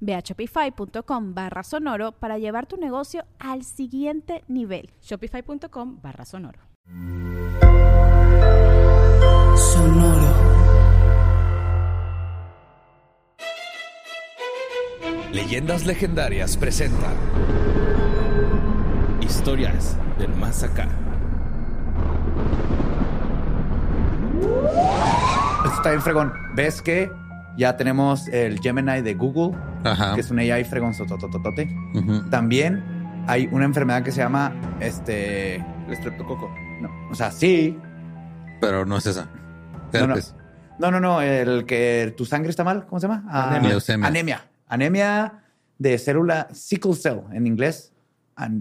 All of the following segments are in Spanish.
Ve a shopify.com barra sonoro para llevar tu negocio al siguiente nivel. Shopify.com barra sonoro. Sonoro. Leyendas Legendarias presenta Historias del Más Acá. Esto está bien fregón. ¿Ves que ya tenemos el Gemini de Google, Ajá. que es un AI? Ujú. También hay una enfermedad que se llama este. El estreptococo. No, o sea, sí. Pero no es esa. No, no. No, no, no. El que tu sangre está mal. ¿Cómo se llama? Ah, Anemia. Leucemia. Anemia. Anemia de célula sickle cell en inglés.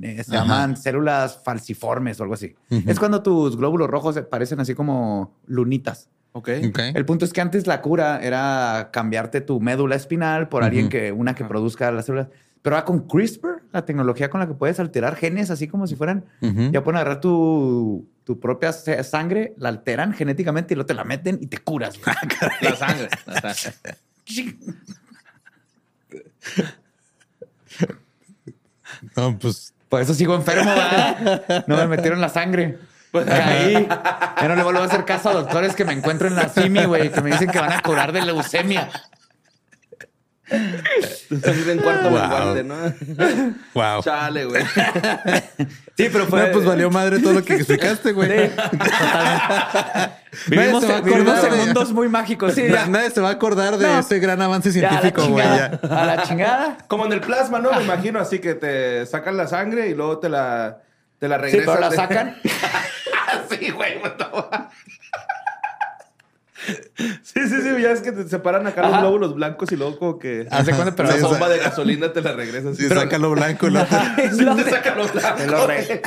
Eh, se Ajá. llaman células falciformes o algo así. Es cuando tus glóbulos rojos parecen así como lunitas. Ok. Ok. El punto es que antes la cura era cambiarte tu médula espinal por alguien que, una que produzca las células. Pero ahora con CRISPR, la tecnología con la que puedes alterar genes así como si fueran, Ujú. ya pueden agarrar tu, tu propia sangre, la alteran genéticamente y luego te la meten y te curas. güey. La sangre. La sangre. No, pues. Por eso sigo enfermo, ¿verdad? No me metieron la sangre. Pues ahí, ya no le vuelvo a hacer caso a doctores que me encuentro en la CIMI, güey, que me dicen que van a curar de leucemia. Estás en cuarto Wow. menguante, ¿no? Wow. Chale, güey. Sí, pero No, pues valió madre todo lo que explicaste, güey. Vivimos, Nadie se va a vivimos acordar en de- mundos muy mágicos. Sí, ya. Nadie se va a acordar de No. ese gran avance Ya, a la científico, güey. A la chingada. Como en el plasma, ¿no? Me imagino así que te sacan la sangre y luego te la, te la Sí, regresan. pero la de- sacan. sí, güey. fuck. Sí, sí, sí. Ya es que te separan acá los Ajá. glóbulos blancos y luego como que Hace cuenta, pero la Sí, bomba de gasolina te la regresas. Sí, saca lo blanco. Lo... Sí, te los. Te lo, re-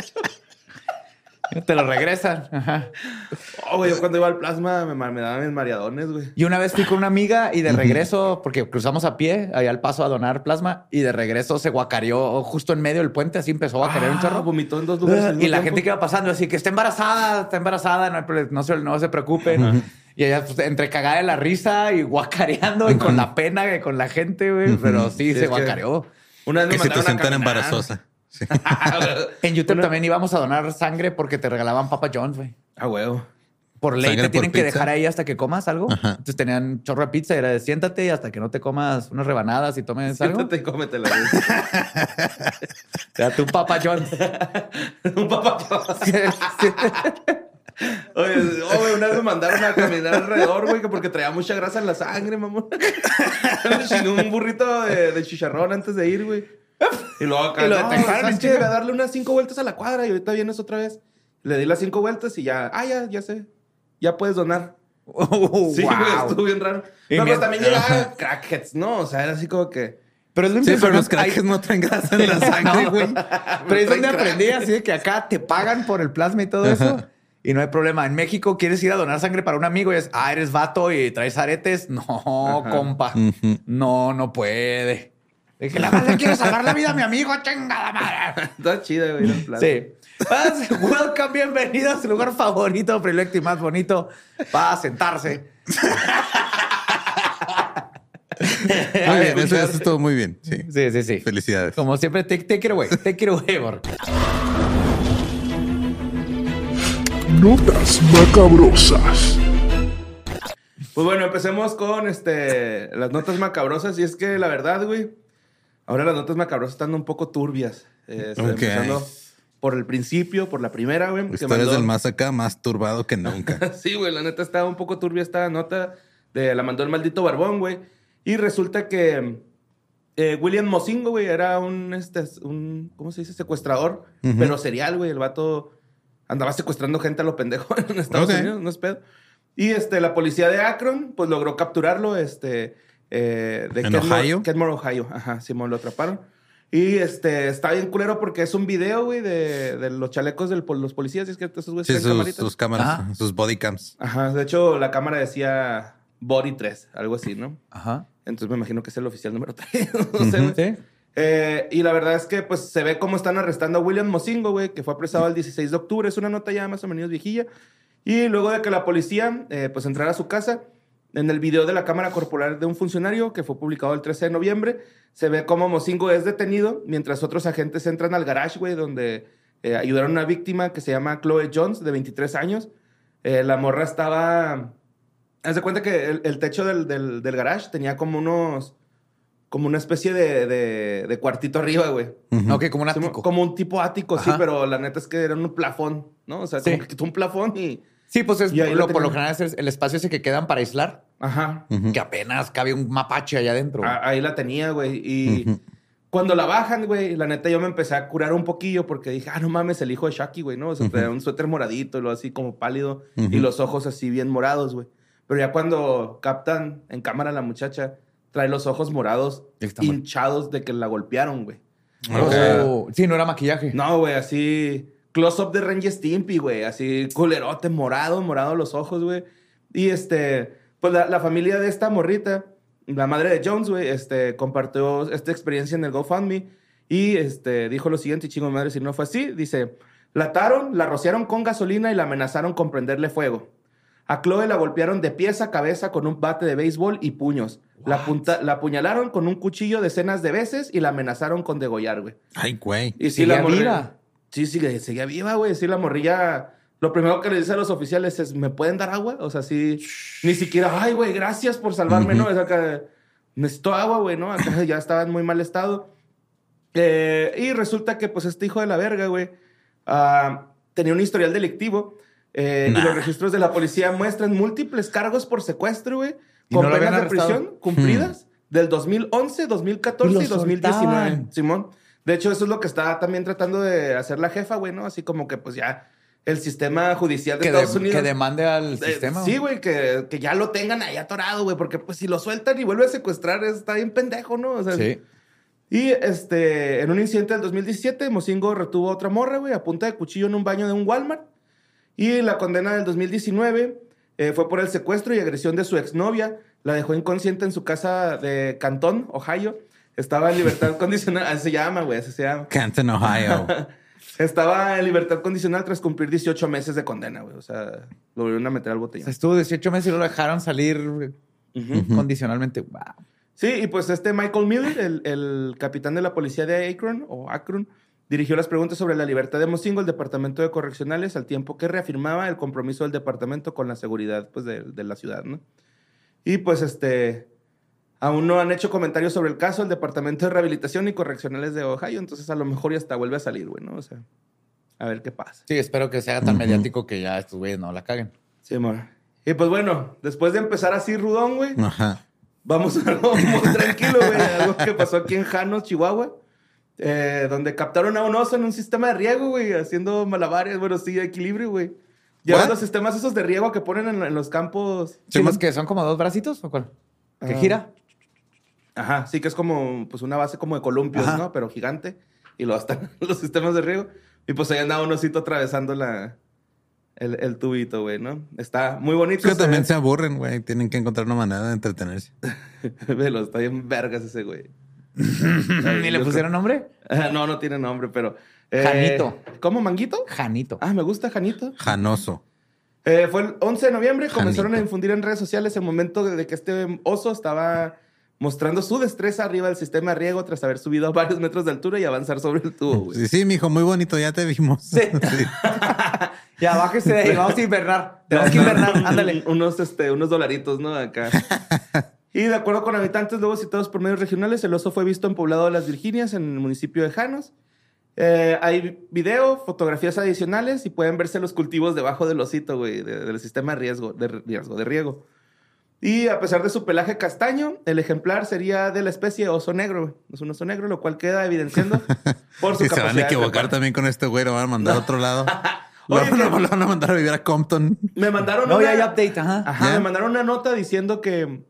te lo regresan. Ajá. Oh, güey, yo cuando iba al plasma me, me daban mis mareadones, güey. Y una vez fui con una amiga y de regreso, porque cruzamos a pie allá al paso a donar plasma, y de regreso se guacareó justo en medio del puente, así empezó a guacarear un Ah, chorro. vomitó en dos lugares. Y la tiempo. gente que iba pasando, así que está embarazada, está embarazada, no, se, no se preocupen. Y ella, pues, entre cagada de la risa y guacareando y con la pena que con la gente, güey. Pero sí, Sí, se que- guacareó. Una vez me Qué situación mandaron a tan caminar. embarazosa. Sí. En YouTube Una- también íbamos a donar sangre porque te regalaban Papa John's, güey. Ah, huevo. Por ley Sangre te tienen que dejar ahí hasta que comas algo. Ajá. Entonces tenían un chorro de pizza y era de siéntate y hasta que no te comas unas rebanadas y tomes algo. Siéntate y cómetela. güey. Te da tu Papa John's. Un papá. Oye, oh, una vez me mandaron a caminar alrededor, güey, que porque traía mucha grasa en la sangre, mamón. Un burrito de, de chicharrón antes de ir, güey. Y luego acá, Y lo no, detectaron ¿sabes en qué? chinga. A darle unas cinco vueltas a la cuadra y ahorita vienes otra vez. Le di las cinco vueltas y ya, ah, ya, ya sé. Ya puedes donar. Oh, Sí, wow. estuvo bien raro. Y No, pero también llegaba crackheads, ¿no? O sea, era así como que... Pero es lo Sí, pero los crackers no traen grasa en la sangre, No. güey. Pero es donde aprendí así de que acá te pagan por el plasma y todo eso. Y no hay problema. En México quieres ir a donar sangre para un amigo y es, ah, eres vato y traes aretes. No, compa. No, no puede. Dije, la madre quiere salvar la vida a mi amigo, chingada madre. Está chida, güey, el plan. Sí. Welcome, bienvenido a su lugar favorito, predilecto y más bonito para sentarse. Muy bien, eso, eso estuvo muy bien. Sí. Sí, sí, sí. Felicidades. Como siempre, it away. Take it away, Borg. Notas macabrosas. Pues bueno, empecemos con este, las notas macabrosas. Y es que la verdad, güey, ahora las notas macabrosas están un poco turbias. Eh, estoy Ok. empezando por el principio, por la primera, güey. Historias mandó- del más acá, más turbado que nunca. Sí, güey, la neta estaba un poco turbia esta nota. De, la mandó el maldito barbón, güey. Y resulta que eh, William Mozingo, güey, era un, este, un, ¿cómo se dice? Secuestrador, Ujú. pero serial, güey. El vato andaba secuestrando gente a lo pendejo en Estados Ok. Unidos, no es pedo. Y este, la policía de Akron, pues logró capturarlo, este, eh, de ¿En Kenmore- Ohio? Kenmore, Ohio. Ajá, Simón, lo atraparon. Y este, está bien culero porque es un video, güey, de, de los chalecos de los policías. Y es que esos güeyes Sí, sus, sus cámaras, Ajá. sus body cams. Ajá, de hecho, la cámara decía Body 3, algo así, ¿no? Ajá. Entonces me imagino que es el oficial número 3. no sé, güey. Sí. Eh, y la verdad es que pues se ve cómo están arrestando a William Mozingo, güey, que fue apresado el 16 de octubre. Es una nota ya más o menos viejilla. Y luego de que la policía eh, pues entrara a su casa, en el video de la cámara corporal de un funcionario que fue publicado el 13 de noviembre, se ve cómo Mozingo es detenido mientras otros agentes entran al garage, güey, donde eh, ayudaron a una víctima que se llama Chloe Jones, de 23 años. Eh, la morra estaba... Haz de cuenta que el, el techo del, del, del garage tenía como unos... Como una especie de, de, de cuartito arriba, güey. Ujú. Ok, como un Sí, ático. Como un tipo ático, sí, Ajá. pero la neta es que era un plafón, ¿no? O sea, Sí. como que quitó un plafón y... Sí, pues es lo, por lo general es el, espacio ese que quedan para aislar, Ajá. Que apenas cabe un mapache allá adentro. A- ahí la tenía, güey. Y cuando la bajan, güey, la neta yo me empecé a curar un poquillo porque dije, ah, no mames, el hijo de Shaki, güey, ¿no? O sea, un suéter moradito y lo así como pálido y los ojos así bien morados, güey. Pero ya cuando captan en cámara a la muchacha, trae los ojos morados Está mal. hinchados de que la golpearon, güey. Ok. O sea, Oh, sí, no era maquillaje. No, güey, así. Close-up de Ranger Stimpy, güey. Así, culerote, morado, morado los ojos, güey. Y este, pues la, la familia de esta morrita, la madre de Jones, güey, este, compartió esta experiencia en el GoFundMe. Y este, dijo lo siguiente, y chingo de madre, si no fue así, dice: La ataron, la rociaron con gasolina y la amenazaron con prenderle fuego. A Chloe la golpearon de pies a cabeza con un bate de béisbol y puños. La, punta- la apuñalaron con un cuchillo decenas de veces y la amenazaron con degollar, güey. Ay, güey. Y Seguía la morrilla. Sí, sigue, seguía viva, güey. Sí, la morrilla. Lo primero que le dice a los oficiales es: ¿me pueden dar agua? O sea, sí. Ni siquiera, ay, güey, gracias por salvarme, ¿no? Es acá. Necesito agua, güey, ¿no? Acá ya estaba en muy mal estado. Eh, y resulta que, pues, este hijo de la verga, güey, ah, tenía un historial delictivo. eh, Y los registros de la policía muestran múltiples cargos por secuestro, güey, ¿Y con no penas de prisión cumplidas del 2011, 2014 Y y, lo 2019. soltaban. Simón. De hecho, eso es lo que está también tratando de hacer la jefa, güey, ¿no? Así como que, pues ya, el sistema judicial de que, Estados de- Unidos. que demande al Eh, sistema. sí, güey, que, que ya lo tengan ahí atorado, güey, porque pues si lo sueltan y vuelve a secuestrar, está bien pendejo, ¿no? O sea, Sí. y este, en un incidente del 2017, Mozingo retuvo a otra morra, güey, a punta de cuchillo en un baño de un Walmart. Y la condena del 2019 eh, fue por el secuestro y agresión de su exnovia. La dejó inconsciente en su casa de Cantón, Ohio. Estaba en libertad condicional. Así se llama, güey, así se llama. Canton, Ohio. Estaba en libertad condicional tras cumplir 18 meses de condena, güey. O sea, lo volvieron a meter al O botellón. sea, estuvo 18 meses y lo dejaron salir condicionalmente. Wow. Sí, y pues este Michael Miller, el, el capitán de la policía de Akron, o Akron, dirigió las preguntas sobre la libertad de Mozingo al Departamento de Correccionales al tiempo que reafirmaba el compromiso del departamento con la seguridad pues, de, de la ciudad, ¿no? Y pues este, aún no han hecho comentarios sobre el caso el Departamento de Rehabilitación y Correccionales de Ohio, entonces a lo mejor ya hasta vuelve a salir, güey, ¿no? O sea, a ver qué pasa. Sí, espero que sea tan mediático que ya estos güeyes no la caguen. Sí, amor. Y pues bueno, después de empezar así rudón, güey, Ajá. Vamos a algo muy tranquilo, güey. Algo que pasó aquí en Janos, Chihuahua. eh, donde captaron a un oso en un sistema de riego, güey, haciendo malabares, bueno, sí, equilibrio, güey. Ya los sistemas esos de riego que ponen en, en los campos. ¿Sí, que son como dos bracitos o cuál? ¿Que Ah. gira? Ajá, sí que es como pues una base como de columpios, Ajá. ¿no? Pero gigante. Y luego están los sistemas de riego. Y pues ahí andaba un osito atravesando la, el, el tubito, güey, ¿no? Está muy bonito. Es que también se aburren, güey. Tienen que encontrar una manera de entretenerse. Velo, está bien vergas ese güey. ¿Ni le pusieron nombre? Ah, No, no tiene nombre, pero... eh, Janito. ¿Cómo, Manguito? Janito. Ah, me gusta Janito. Janoso. Eh, fue el 11 de noviembre, comenzaron a Janito. difundir en redes sociales el momento de que este oso estaba mostrando su destreza arriba del sistema de riego tras haber subido a varios metros de altura y avanzar sobre el tubo, güey. Sí, sí, mijo, muy bonito, ya te vimos. Sí. Ya bájese de ahí, vamos a invernar. Tenemos que invernar, ándale. unos, este, unos dolaritos, ¿no? Acá. y de acuerdo con habitantes luego citados por medios regionales, el oso fue visto en Poblado de las Virginias, en el municipio de Janos. Eh, hay video, fotografías adicionales y pueden verse los cultivos debajo del osito, güey, de- del sistema de riesgo, de riesgo, de riego. Y a pesar de su pelaje castaño, el ejemplar sería de la especie oso negro, güey. Es un oso negro, lo cual queda evidenciando por su Y se van a capacidad equivocar también con este güey, lo van a mandar a otro lado. Oye, van, a- que- lo van a mandar a vivir a Compton. Me mandaron No, una... ya update, ajá. Ajá, ¿Ya? me mandaron una nota diciendo que,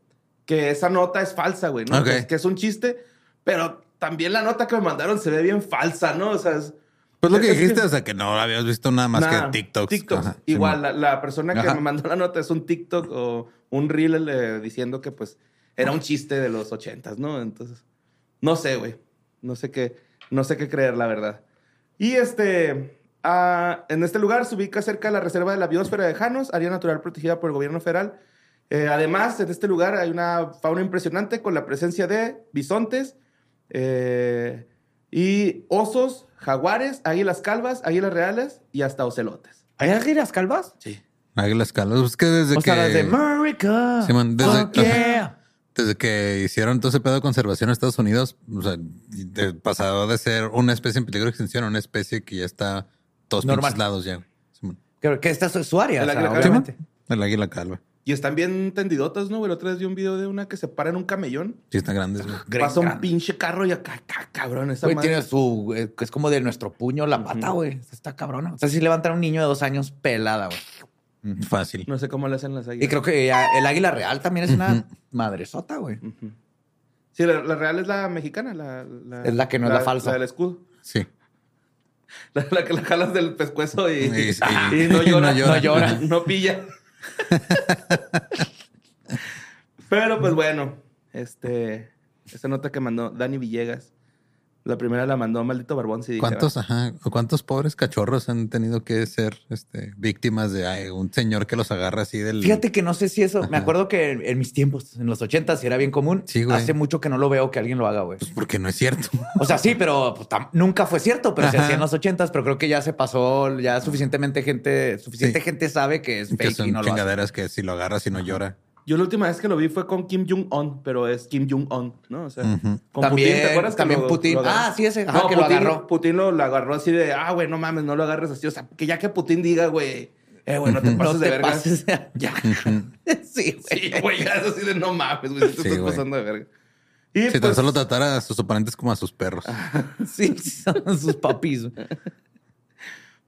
que esa nota es falsa, güey, ¿no? Que, es- que es un chiste, pero también la nota que me mandaron se ve bien falsa, ¿no? O sea, es, Pues lo que Es que- dijiste, o sea, que no habías visto nada más Nah, que TikToks. TikToks. Ajá, Igual, la, la persona que Ajá. me mandó la nota es un TikTok o un reel eh, diciendo que pues era un chiste de los ochentas, ¿no? Entonces, no sé, güey. No sé qué, no sé qué creer, la verdad. Y este, ah, en este lugar se ubica cerca de la reserva de la biosfera de Janos, área natural protegida por el gobierno federal. Eh, además, en este lugar hay una fauna impresionante con la presencia de bisontes eh, y osos, jaguares, águilas calvas, águilas reales y hasta ocelotes. ¿Hay águilas calvas? Sí. Águilas Calvas. Es que desde O que... sea, las de America. Simón, desde- Fuck yeah. Desde que hicieron todo ese pedo de conservación en Estados Unidos, o sea, de, pasado de ser una especie en peligro de extinción a una especie que ya está todos lados ya. Simón. Que, que esta es su área, El o sea, águila calva. obviamente. El águila calva. Y están bien tendidotas, ¿no? El otro día vi un video de una que se para en un camellón. Sí, están grandes. güey. Pasa un pinche carro y acá, acá, cabrón. Esa Güey, madre. tiene su... eh, Es como de nuestro puño la pata, güey. Está cabrona. O sea, si levantar a un niño de dos años pelada, güey. Fácil. No sé cómo le hacen las águilas. Y creo que ya el águila real también es una madresota, güey. Sí, la, la real es la mexicana. La, la- Es la que no es la falsa. La del escudo. Sí. La, la que la jalas del pescuezo y, Y- sí. y no llora. No llora. No llora. No pilla. Pero pues bueno, este, esta nota que mandó Dani Villegas, la primera la mandó Maldito Barbón. Si ¿Cuántos, ajá, cuántos pobres cachorros han tenido que ser este, víctimas de ay, un señor que los agarra así del. Fíjate que no sé si eso... Me acuerdo que en, en mis tiempos, en los ochentas, era bien común. Sí, güey. Hace mucho que no lo veo que alguien lo haga, güey. Pues porque no es cierto. O sea, sí, pero pues, tam- nunca fue cierto, pero se Ajá. hacía en los ochentas, pero creo que ya se pasó, ya suficientemente gente, suficiente Sí. gente sabe que es que fake son y no lo hace. chingaderas que si lo agarras y no llora. Yo la última vez que lo vi fue con Kim Jong-un, pero es Kim Jong-un, ¿no? O sea, con También- Putin, ¿te acuerdas? que también lo- Putin. lo? Ah, sí, ese, ajá, No, que lo Putin, agarró. Putin lo, lo agarró así de, ah, güey, no mames, no lo agarres así. O sea, que ya que Putin diga, güey, eh, güey, no te pases No de te verga. pases de- Ya. sí, güey. Sí, güey, ya es así de no mames, güey, te Sí, estás güey. pasando de verga. Y Si tan pues, solo tratara a sus oponentes como a sus perros. Sí, sí, son sus papis.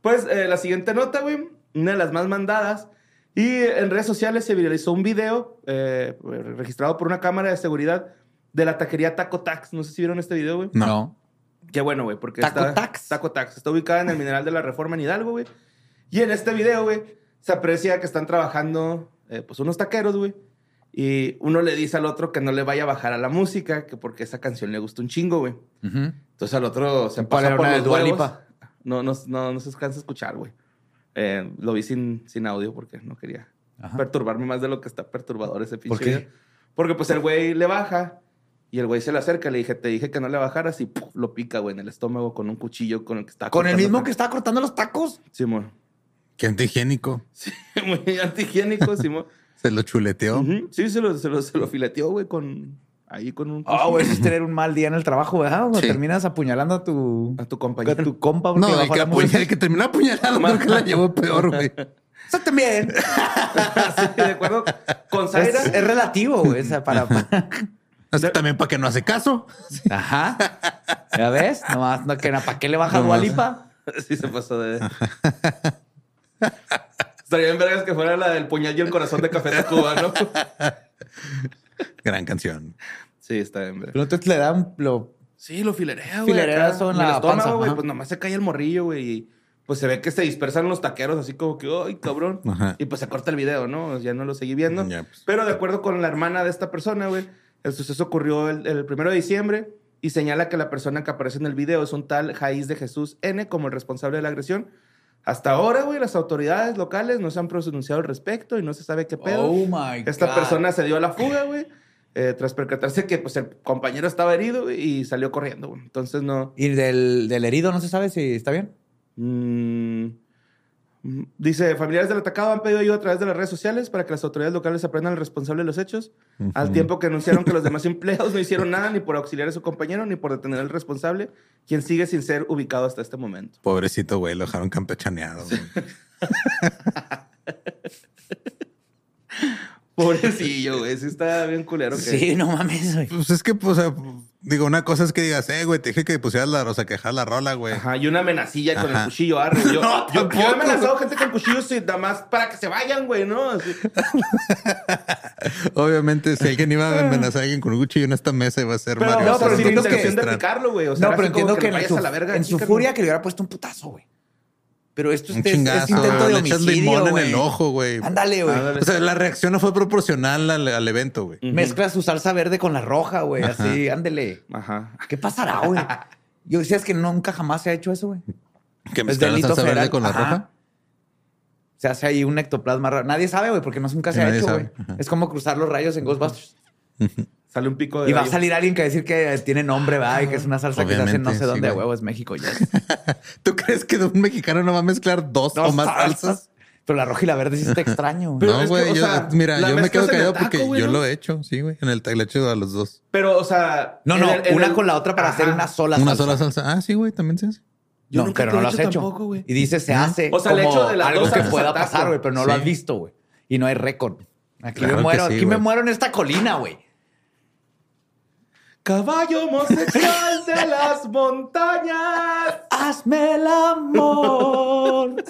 Pues eh, la siguiente nota, güey, una de las más mandadas. Y en redes sociales se viralizó un video eh, registrado por una cámara de seguridad de la taquería Taco Tax. No sé si vieron este video, güey. No. Qué bueno, güey, porque Taco está... Tax. Taco Tax. Está ubicada en el Mineral de la Reforma en Hidalgo, güey. Y en este video, güey, se aprecia que están trabajando, eh, pues, unos taqueros, güey. Y uno le dice al otro que no le vaya a bajar a la música, que porque esa canción le gusta un chingo, güey. Entonces al otro se ¿Cuál pasa por los huevos. No, no, no, no se alcanza a escuchar, güey. Eh, lo vi sin, sin audio porque no quería Ajá. perturbarme más de lo que está perturbador ese pinche ¿Por qué? video. Porque pues el güey le baja y el güey se le acerca. Le dije, te dije que no le bajaras y ¡puf! lo pica, güey, en el estómago con un cuchillo con el que está ¿Con el mismo que estaba cortando los tacos? Simón. Qué antihigiénico. Muy antihigiénico, Simón. Se lo chuleteó. Sí, se lo, se lo, se lo fileteó, güey, con... Ahí con un... Ah, güey, eso es tener un mal día en el trabajo, ¿verdad? Cuando Sí. terminas apuñalando a tu, A tu a compañero. tu compa. No, el que, la apuña- música. el que terminó apuñalado creo que la llevó peor, güey. Eso también. Sí, de acuerdo. Con Zaira... Es, es relativo, güey. O sea, para... Así también para que no hace caso. Ajá. ¿Ya ves? Nomás, no, que, ¿para qué le baja. Dualipa? Sí se pasó de... Estaría bien vergas que fuera la del puñal y el corazón de Café Tacuba, ¿no? Gran canción. Sí, está bien. Pero entonces le da un... Lo... Sí, lo filerea, güey. Filererazo acá, en la estómago, güey. Pues nomás se cae el morrillo, güey. Y pues se ve que se dispersan los taqueros así como que, ¡ay, cabrón! Ajá. Y pues se corta el video, ¿no? Ya no lo seguí viendo. Ya, pues. Pero de acuerdo con la hermana de esta persona, güey, el suceso ocurrió el, el primero de diciembre y señala que la persona que aparece en el video es un tal Jaiz de Jesús N como el responsable de la agresión. Hasta ahora, güey, las autoridades locales no se han pronunciado al respecto y no se sabe qué pedo. Oh, my Esta God. persona se dio a la fuga, güey, eh, tras percatarse que pues, el compañero estaba herido y salió corriendo, güey. Entonces no... ¿Y del, del herido no se sabe si está bien? mm, Ujú. Dice, familiares del atacado han pedido ayuda a través de las redes sociales para que las autoridades locales aprendan al responsable de los hechos, al tiempo que anunciaron que los demás empleados no hicieron nada ni por auxiliar a su compañero ni por detener al responsable, quien sigue sin ser ubicado hasta este momento. Pobrecito, güey, lo dejaron campechaneado. Pobrecillo, güey. Sí está bien culero. que- Sí, no mames, güey. Pues es que, pues, o sea, digo, una cosa es que digas, eh, güey, te dije que pusieras la, o sea, que dejar la rola, güey. Ajá, y una amenacilla con el cuchillo. arre. Yo, No, yo, yo tampoco, he amenazado gente con cuchillos y nada más para que se vayan, güey, ¿no? Así. Obviamente, si alguien iba a amenazar a alguien con un cuchillo en esta mesa, iba a ser Pero, Mario no, pero sin entiendo que- intención de picarlo, güey. O sea, no, pero entiendo que, le en su, a la verga en su furia que le hubiera puesto un putazo, güey. Pero esto es, es- chingazo, es intento de le echas homicidio, limón en güey. el ojo, güey. Ándale, güey. O sea, la reacción no fue proporcional al, al evento, güey. Mezcla su salsa verde con la roja, güey. Así, ándele. Ajá. ¿Qué pasará, güey? Yo decía es que nunca jamás se ha hecho eso, güey. Que Es mezclar la salsa verde federal. con la Ajá. roja. Se hace ahí un ectoplasma raro. Nadie sabe, güey, porque no nunca se ha hecho, güey. Es como cruzar los rayos en Ghostbusters. Sale un pico de. Y va a salir alguien que va a decir que tiene nombre, va, y que es una salsa que se hace no Obviamente, sé dónde, sí, a güey. huevo, es México. Ya. ¿Tú crees que un mexicano no va a mezclar dos, o más salsas? Pero la roja y la verde sí está extraño. güey. Pero no, es que, güey. o yo- sea, mira, yo me quedo en el callado taco, porque yo ¿no? lo he hecho, sí, güey. En el taco le he hecho a los dos. Pero, o sea. No, en no, el- en una el- con la otra para hacer una sola Una salsa. sola salsa. Ah, sí, güey, también se hace. Yo no, nunca pero no lo has hecho hecho. tampoco, güey. Y dice se hace O sea, le como echo de las algo dos que pueda pasar, güey, pero no lo has visto, güey. Y no hay récord. Aquí Claro me muero, sí, aquí me muero en esta colina, güey. Caballo homosexual de las montañas. Hazme el amor.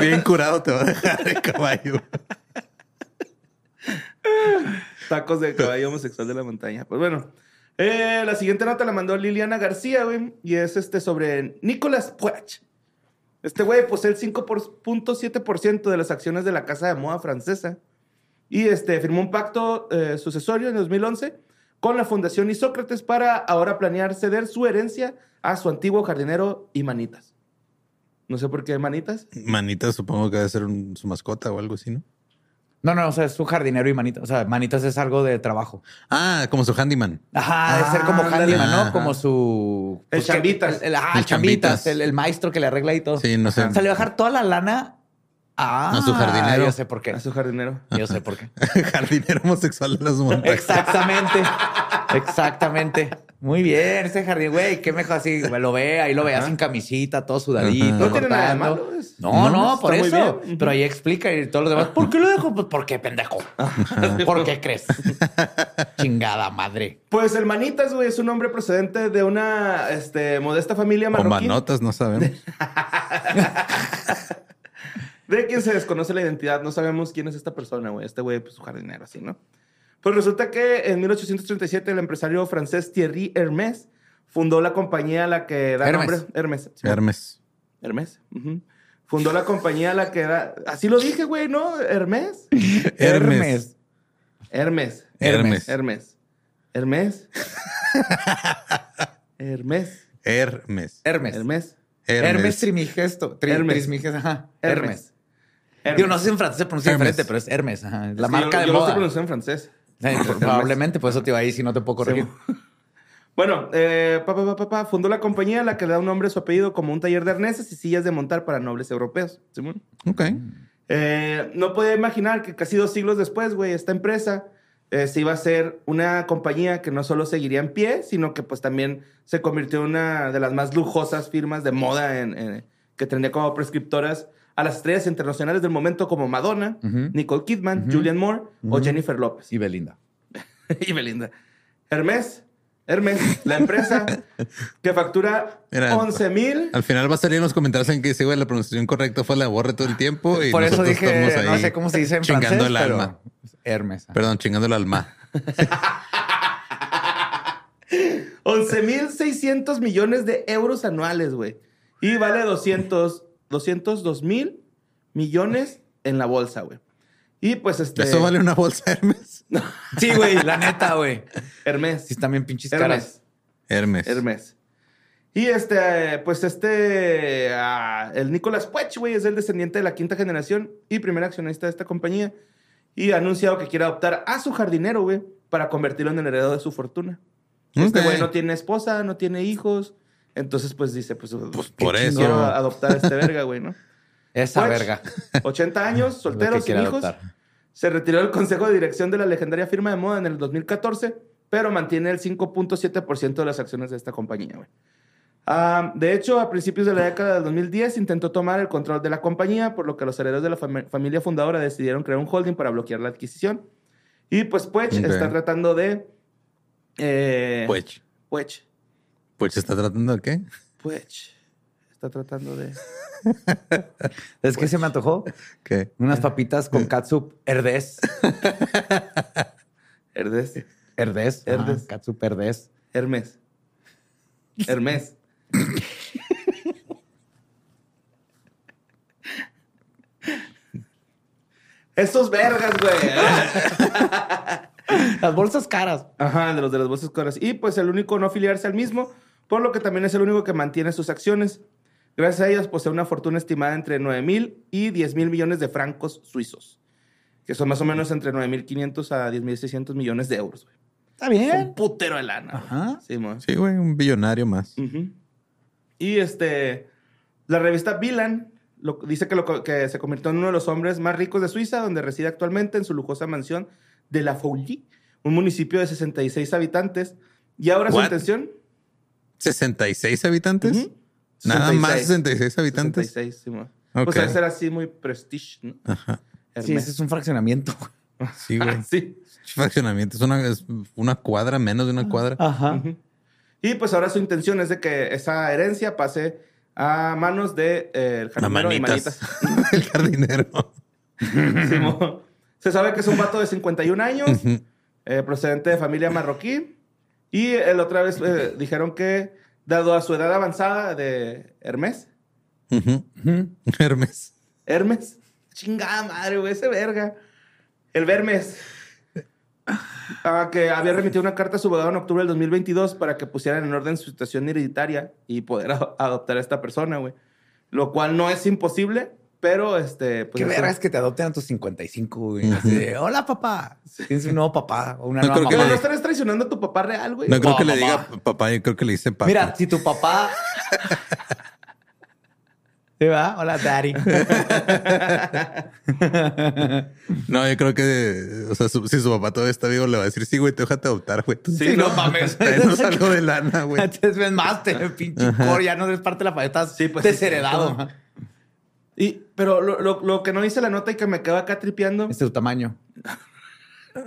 Bien curado te va a dejar el caballo. Tacos de caballo homosexual de la montaña. Pues bueno. eh, la siguiente nota la mandó Liliana García, güey. Y es este sobre Nicolas Puech. Este güey posee el 5.7% de las acciones de la casa de moda francesa. Y este, firmó un pacto eh, sucesorio en 2011 con la Fundación Isócrates para ahora planear ceder su herencia a su antiguo jardinero y manitas. No sé por qué manitas. Manita supongo que debe ser un- su mascota o algo así, ¿no? No, no, o sea, es su jardinero y manitas. O sea, manitas es algo de trabajo. Ah, como su handyman. Ajá, debe ser como ándale. handyman, ¿no? Ajá. Como su... El pues, chambitas. El, el- ajá, El el chambitas. chambitas. El, el maestro que le arregla y todo. Sí, no sé. O sea, le va a dejar toda la lana a... A su jardinero. Yo sé por qué. A su jardinero. Yo sé por qué. Jardinero homosexual de las montañas. Exactamente. Exactamente. Muy bien, ese jardín, güey, qué mejor así, güey, lo ve, ahí lo veas sin camisita, todo sudadito. No tiene nada de malo, es- No, no, No, por eso. bien. Pero ahí explica y todos los demás, ¿por qué lo dejo? Pues porque pendejo. ¿Por qué crees? Chingada madre. Pues el Manitas, güey, es un hombre procedente de una este, modesta familia O marroquí. manotas, no sabemos. De quien se desconoce la identidad. No sabemos quién es esta persona, güey. Este güey, pues su jardinero, así, ¿no? Pues resulta que en 1837 el empresario francés Thierry Hermès fundó la compañía a la que da Hermes. nombre... Hermes. sí. Hermes. Hermes. Fundó la compañía a la que da... Así lo dije, güey, ¿no? Hermes. Hermes. Hermes. Hermes. Hermes. Hermes. Hermes. Hermes. Hermes. Hermes. Hermes, trimigesto. Tri- Hermes. Trismigesto, ajá. Hermes. Hermes. Digo, no sé si en francés se pronuncia Hermes. diferente, pero es Hermes. Ajá. La que marca yo, de yo lo estoy moda. pronunciando en francés. Sí, probablemente, por eso te iba ahí si no te puedo corregir. Bueno, eh, pa, pa, pa, pa, pa, fundó la compañía a la que le da un nombre a su apellido como un taller de arneses y sillas de montar para nobles europeos. Simón. Ok. Eh, no podía imaginar que casi dos siglos después, güey, esta empresa eh, se iba a ser una compañía que no solo seguiría en pie, sino que pues también se convirtió en una de las más lujosas firmas de moda en, en- que tendría como prescriptoras a las estrellas internacionales del momento como Madonna. Nicole Kidman, Ujú. Julianne Moore o. Jennifer López. Y Belinda. y Belinda. Hermes, Hermes, la empresa que factura Mira, 11 mil. Al final va a salir en los comentarios en que dice, güey, la pronunciación correcta fue la borre todo el tiempo. Y Por eso dije, no sé cómo se dice en chingando francés, el pero alma. Hermes. Perdón, chingando el alma. 11.600 millones de euros anuales, güey. Y vale 200, 202 mil millones en la bolsa, güey. Y pues este... ¿Eso vale una bolsa Hermes? Sí, güey, la neta, güey. Hermes. Sí, bien pinches caras. Hermes. Hermes. Hermes. Y este, pues este, ah, el Nicolas Puech, güey, es el descendiente de la quinta generación y primer accionista de esta compañía. Y ha anunciado que quiere adoptar a su jardinero, güey, para convertirlo en el heredero de su fortuna. Este güey no tiene esposa, no tiene hijos. Entonces, pues dice, pues, Pues qué por eso. adoptar a este verga, güey, ¿no? Esa Wedge, verga. 80 años, soltero, sin hijos. adoptar. Se retiró del consejo de dirección de la legendaria firma de moda en el 2014, pero mantiene el 5.7% de las acciones de esta compañía, güey. Ah, de hecho, a principios de la década del 2010 intentó tomar el control de la compañía, por lo que los herederos de la fami- familia fundadora decidieron crear un holding para bloquear la adquisición. Y pues Puech Ok. está tratando de... Eh, Pues, Puech. Pues está tratando de qué? Puech. Está tratando de... ¿Es que se me antojó? ¿Qué? Unas papitas con catsup herdez. Herdes. Herdez. Herdez. Ajá, Catsup herdez. Hermes. Hermes. Estos vergas, güey. Las bolsas caras. Ajá, de los de las bolsas caras. Y pues el único no afiliarse al mismo, por lo que también es el único que mantiene sus acciones. Gracias a ellos posee una fortuna estimada entre 9 mil y 10 mil millones de francos suizos, que son más o menos entre 9 mil 500 a 10 mil 600 millones de euros. güey. Está Es bien. un putero de lana. Ajá. Sí, güey, un billonario más. Y este, la revista Bilan lo- dice que, lo- que se convirtió en uno de los hombres más ricos de Suiza, donde reside actualmente en su lujosa mansión de La Fouilly, un municipio de 66 habitantes. Y ahora su intención... ¿66 habitantes? Ujú. Nada más 66. 66 habitantes. 66, sí, mo. Ok. Pues debe ser así muy prestige, ¿no? Ajá. Sí, ese es un fraccionamiento. Sí, güey. Sí. Fraccionamiento es una, es una cuadra, menos de una cuadra. Ajá. Ujú. Y pues ahora su intención es de que esa herencia pase a manos de eh, el jardinero y manitas. manitas. El jardinero. Sí. Se sabe que es un vato de 51 años, eh, procedente de familia marroquí. Y el otra vez eh, dijeron que, dado a su edad avanzada de Hermes. Hermes. Hermes, chingada madre, güey, ese verga. El Vermes. Ah, que había remitido una carta a su abogado en octubre del 2022 para que pusieran en orden su situación hereditaria y poder adoptar a esta persona, güey. Lo cual no es imposible, pero este. Pues Qué verga es que te adopten a tus 55, güey. Así de, hola, papá. Tienes un nuevo papá o una No nueva creo que ¿Cómo mamá. no estarás traicionando a tu papá real, güey? No creo No, que le mamá. diga papá, yo creo que le dice papá. Mira, si tu papá... ¿Sí va? Hola, daddy. No, yo creo que, o sea, su- si su papá todavía está vivo, le va a decir, sí, güey, te déjate adoptar, güey. Tú Sí, no mames. Tráenos algo de lana, güey. Antes ves más, te pinche core, ya no eres parte de la paleta. Sí, pues, desheredado. sí, Y, pero lo, lo- lo que no dice la nota y que me quedo acá tripeando. Este es tu tamaño.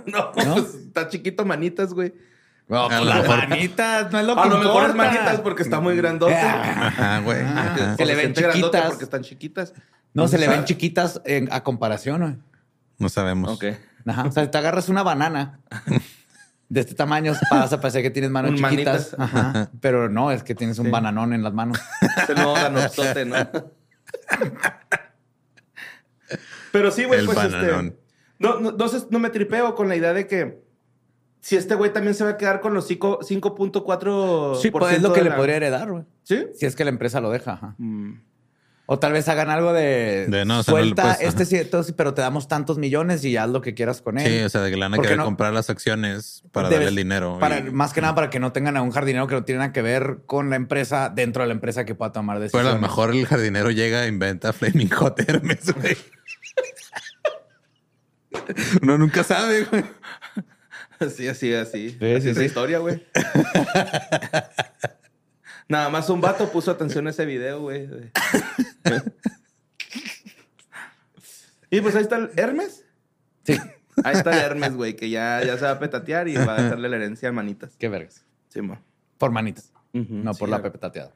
No, pues está chiquito manitas, güey. No, pues lo las mejor- manitas, no es lo que A lo mejor es manitas porque está muy grandote. Ah, Ajá, güey. ajá. Se le ven chiquitas. Porque están chiquitas. No, se le ven chiquitas en- a comparación, güey. No sabemos. Ok. Ajá. O sea, te agarras una banana de este tamaño, vas a parecer que tienes manos Un chiquitas. manitas. Ajá. Pero no, es que tienes un Sí. bananón en las manos. Se no ganotote, ¿no? Pero sí, güey, pues bananón. este. No, no, no, sé, no me tripeo con la idea de que si este güey también se va a quedar con los cinco- 5.4%. Sí, pues es lo que le podría heredar, güey. ¿Sí? Si es que la empresa lo deja. Ajá. Mm. O tal vez hagan algo de, De no, o sea, no le suelta puedes- este cierto, sí, pero te damos tantos millones y haz lo que quieras con él. Sí, o sea, de que lana ¿Por qué quiere no? comprar las acciones para Debes- darle el dinero. Para, y- Más que nada para que no tengan a un jardinero que no tiene nada que ver con la empresa dentro de la empresa que pueda tomar Pero decisiones. a lo mejor el jardinero llega e inventa Flaming Hot Hermes, güey. Uno nunca sabe, güey. Así, así, así. Sí, así sí, es la sí. historia, güey. Nada más un vato puso atención a ese video, güey. y pues ahí está el Hermes. Sí. Ahí está el Hermes, güey, que ya, ya se va a petatear y va a dejarle la herencia a manitas. Qué vergas. Sí, mo. Por manitas. No por la ya. pepetateada.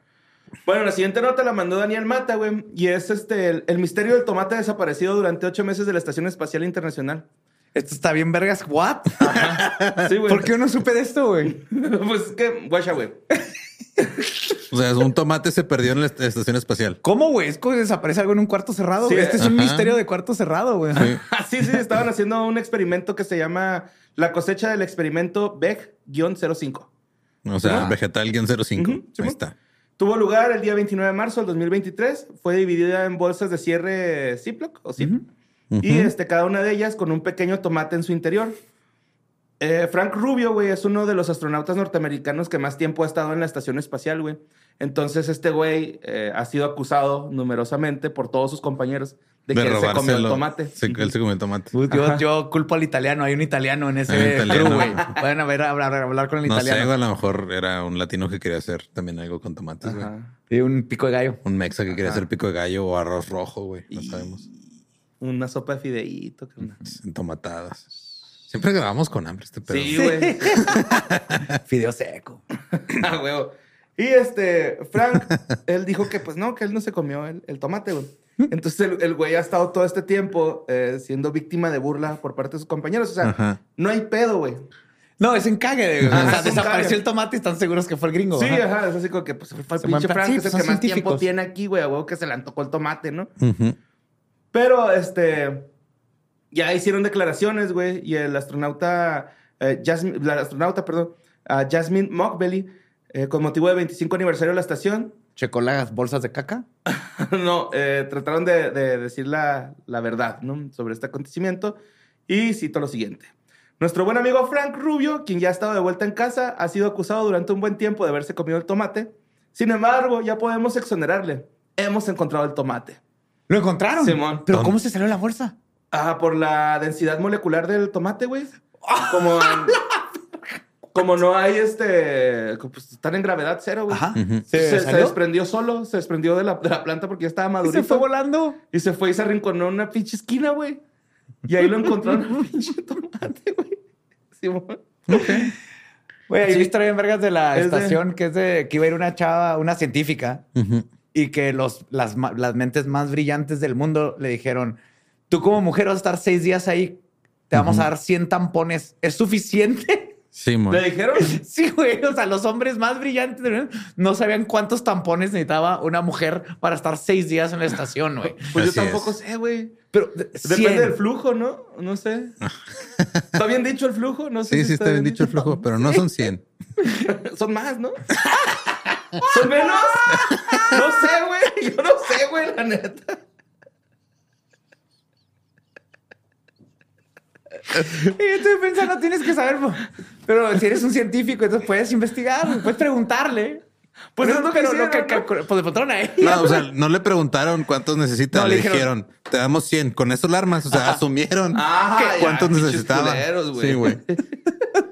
Bueno, la siguiente nota la mandó Daniel Mata, güey. Y es este el, el misterio del tomate desaparecido durante ocho meses de la Estación Espacial Internacional. Esto está bien vergas. ¿What? Sí, güey. ¿Por qué no supe de esto, güey? pues que, guacha, güey. O sea, un tomate se perdió en la est- estación espacial. ¿Cómo, güey? ¿Es que desaparece algo en un cuarto cerrado? Sí, güey? este es un ajá. misterio de cuarto cerrado, güey. Sí. Ah, sí, sí, estaban haciendo un experimento que se llama la cosecha del experimento BEG-05. O sea, Ah. vegetal-05. Ujú, Ahí está. Tuvo lugar el día 29 de marzo del 2023. Fue dividida en bolsas de cierre Ziploc o Zip. Y este, cada una de ellas con un pequeño tomate en su interior. Eh, Frank Rubio, güey, es uno de los astronautas norteamericanos que más tiempo ha estado en la estación espacial, güey. Entonces este güey eh, ha sido acusado numerosamente por todos sus compañeros de, que él se comió el tomate. Sí, él se comió el tomate. Pues Yo, culpo al italiano. Hay un italiano en ese crew, güey. Pueden haber hablar, hablar con el No sé, italiano. güey, a lo mejor era un latino que quería hacer también algo con tomates, güey. Y un pico de gallo. Un mexa que quería hacer pico de gallo o arroz rojo, güey. No sabemos. Una sopa de fideíto. carnal. Entomatadas. Siempre grabamos con hambre este pedo. Sí, güey. Fideo seco. Ah, huevo. Y este, Frank, él dijo que pues no, que él no se comió el, el tomate, güey. Entonces el, el güey ha estado todo este tiempo eh, siendo víctima de burla por parte de sus compañeros. O sea, Ajá. no hay pedo, güey. No, es encague. De, o Ajá, sea, es un desapareció cague. el tomate y están seguros que fue el gringo. Sí, ajá. ajá. Es así como que pues, fue el Se pinche Frank, sí, que es pues, el que son más tiempo tiene aquí, güey, a huevo que se le antojó el tomate, ¿no? Ujú. Pero, este, ya hicieron declaraciones, güey, y el astronauta, eh, Jasmine, la astronauta, perdón, ah, Jasmine Mockbelly, eh, con motivo del 25 aniversario de la estación, Checó las bolsas de caca. no, eh, trataron de, de decir la, la verdad, ¿no? Sobre este acontecimiento, y cito lo siguiente. Nuestro buen amigo Frank Rubio, quien ya ha estado de vuelta en casa, ha sido acusado durante un buen tiempo de haberse comido el tomate. Sin embargo, ya podemos exonerarle. Hemos encontrado el tomate. Lo encontraron. Simón. Pero ¿Dónde? ¿cómo se salió la bolsa? Ah, por la densidad molecular del tomate, güey. Como, como no hay este. Pues están en gravedad cero, güey. Ajá. Se, desprendió solo, se desprendió de la, de la planta porque ya estaba Y madurito. se fue volando. Y se fue y se arrinconó en una pinche esquina, güey. Y ahí lo encontraron el pinche tomate, güey. Simón. Güey, hay Sí. una historia en vergas de la Es de- estación que es de que iba a ir una chava, una científica. Y que los, las, las mentes más brillantes del mundo le dijeron: Tú, como mujer, vas a estar seis días ahí, te vamos a dar 100 tampones. ¿Es suficiente? Sí, mon. ¿Le dijeron? Sí, güey. O sea, los hombres más brillantes del mundo no sabían cuántos tampones necesitaba una mujer para estar seis días en la estación, güey. Pues Así yo tampoco es. sé, güey. Pero de- Depende 100. del flujo, ¿no? No sé. ¿Está bien dicho el flujo? No sé Sí, si sí, está bien dicho el flujo, pero no son 100. Son más, ¿no? ¿Son menos? No sé, güey. Yo no sé, güey, la neta. Y yo estoy pensando, tienes que saber. Pero si eres un científico, entonces puedes investigar, puedes preguntarle. Pues Pero es lo que pero lo que ¿no? pues le preguntaron a ella. No, o sea, no le preguntaron cuántos necesitan. No, le le dijeron, te damos 100. Con eso la armas. O sea, asumieron Ah, ya, cuántos necesitaban. culeros, güey. Sí, güey.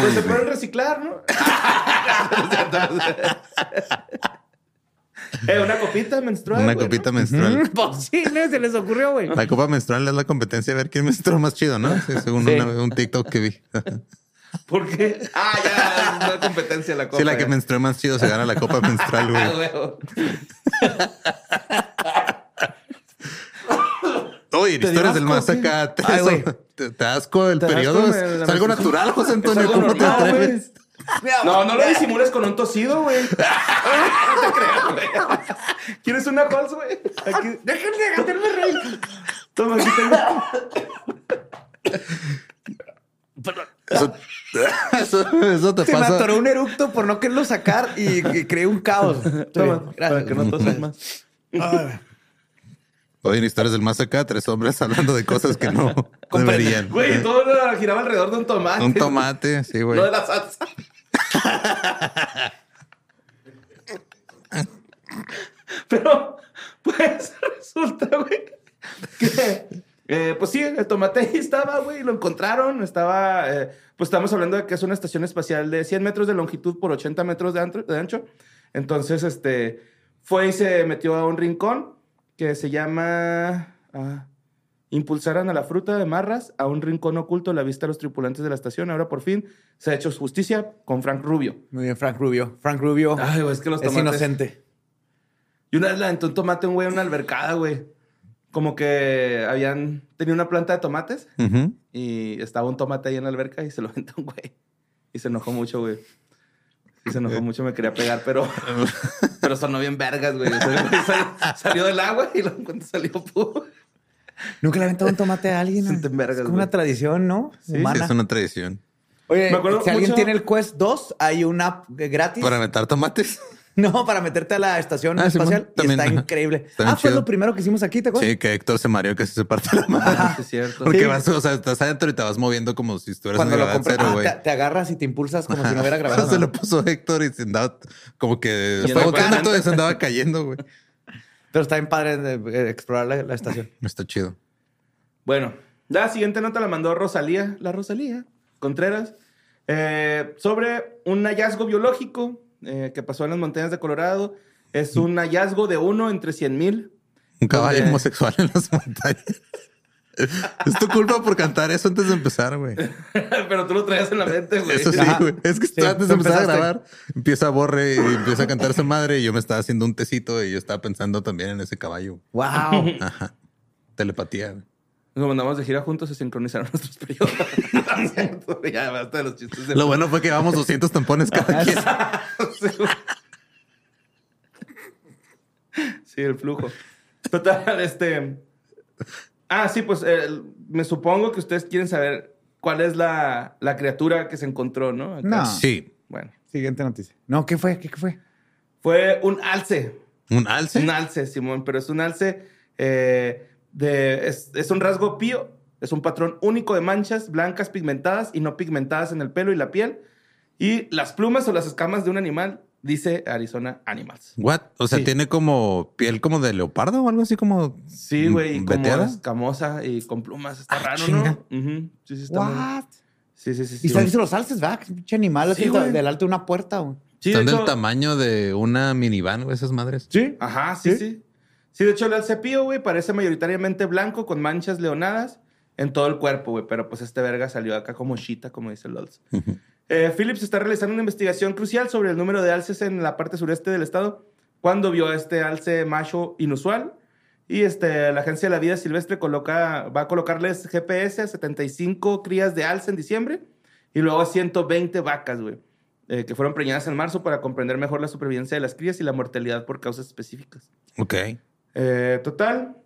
Pues se pueden reciclar, ¿no? eh, una copita menstrual. Una güey, copita ¿no? menstrual. Pues sí, ¿no? se les ocurrió, güey. La copa menstrual es la competencia de ver quién menstrua más chido, ¿no? Sí, según Sí. una- un TikTok que vi. ¿Por qué? Ah, ya, es una competencia la copa. Sí, la que ya. menstrue más chido se gana la copa menstrual, Ah, güey. Oye, dio historias del más acá. ¿Te, Ay, te, te asco el Te periodo? asco Es, es algo natural, José Antonio. ¿Cómo te normal, atreves? No, no lo disimules con un tosido, güey. no te creas, güey. ¿Quieres una Halls, güey? Aquí. Déjenme de hacerme reír. Toma, aquí tengo. Eso, eso, eso te Se me pasa. atoró un eructo por no quererlo sacar y, y creé un caos. Toma, Gracias. para que no tosas más. Hoy en historias del más acá, tres hombres hablando de cosas que no deberían. Güey, todo lo giraba alrededor de un tomate. Un tomate, sí, güey. No de la salsa. Pero, pues, resulta, güey, que, eh, pues sí, el tomate ahí estaba, güey, lo encontraron, estaba, eh, pues estamos hablando de que es una estación espacial de 100 metros de longitud por 80 metros de, antro- de ancho. Entonces, este, fue y se metió a un rincón que se llama... ah, impulsaran a la fruta de marras a un rincón oculto a la vista de los tripulantes de la estación. Ahora por fin se ha hecho justicia con Frank Rubio. Muy bien, Frank Rubio. Frank Rubio Ay, güey, es que los es tomates... inocente. Y una vez le aventó un tomate a un güey en una albercada, güey. Como que habían tenido una planta de tomates y estaba un tomate ahí en la alberca y se lo aventó un güey. Y se enojó mucho, güey. Y se enojó mucho, me quería pegar, pero, pero sonó bien vergas, güey. Salió, salió del agua y luego en cuanto salió. Nunca le aventado un tomate a alguien. Es vergas, como güey. una tradición, ¿no? Sí, Humana. es una tradición. Oye, Me acuerdo si alguien tiene el Quest 2, hay una app gratis. Para aventar tomates. No, para meterte a la estación Ah, espacial. y también, está increíble. Ah, fue chido. lo primero que hicimos aquí, ¿te acuerdas? Sí, que Héctor se mareó que se parte la madre. Sí, es cierto. Porque Sí. vas, o sea, estás adentro y te vas moviendo como si estuvieras Cuando en lo compras, cero, ah, güey. te, te agarras y te impulsas como si no hubiera grabado. se lo puso Héctor y se andaba como que y se andaba cayendo, güey. Pero está bien padre de- explorar la, la estación. Está chido. Bueno, la siguiente nota la mandó Rosalía, la Rosalía Contreras, eh, sobre un hallazgo biológico eh, que pasó en las montañas de Colorado. Es un hallazgo de uno entre 100 mil. Un caballo Donde- homosexual en las montañas. es tu culpa por cantar eso antes de empezar, güey. Pero tú lo traías en la mente, güey. Eso sí, güey. Es que Sí, antes de empezar a grabar, empieza a borre y empieza a cantar esa madre y yo me estaba haciendo un tecito y yo estaba pensando también en ese caballo. Wow. Ajá. Telepatía. güey. Nos mandamos de gira juntos, se sincronizaron nuestros periodos. ya, basta de los chistes. de- Lo bueno fue que llevamos 200 tampones cada quien. Sí, el flujo. Total, este. Ah, sí, pues eh, me supongo que ustedes quieren saber cuál es la, la criatura que se encontró, ¿no? Acá. No. Sí. Bueno, Siguiente noticia. No, ¿qué fue? ¿Qué, qué fue? fue un alce. ¿Un alce? Un alce, Simón, pero es un alce eh, de. Es, es un rasgo pío. Es un patrón único de manchas blancas pigmentadas y no pigmentadas en el pelo y la piel. Y las plumas o las escamas de un animal, dice Arizona Animals. What? O sea, Sí. tiene como piel como de leopardo o algo así como. Sí, güey, y como escamosa y con plumas. Está Ah, raro, chinga. ¿no? Ujú. Sí, sí, está What? Sí, sí, sí. sí, Y se dice los alces, un pinche animal así Sí, güey. del alto de una puerta, güey. Sí, de Están del hecho- tamaño de una minivan, güey, esas madres. Sí. Ajá, sí, ¿Sí? Sí. De hecho, el alcepío, güey, parece mayoritariamente blanco con manchas leonadas en todo el cuerpo, güey. Pero pues este verga salió acá como chita, como dice Lols. Eh, Phillips está realizando una investigación crucial sobre el número de alces en la parte sureste del estado cuando vio este alce macho inusual. Y este, la Agencia de la Vida Silvestre coloca, va a colocarles GPS a 75 crías de alce en diciembre y luego a 120 vacas, güey, eh, que fueron preñadas en marzo para comprender mejor la supervivencia de las crías y la mortalidad por causas específicas. Ok. Eh, total,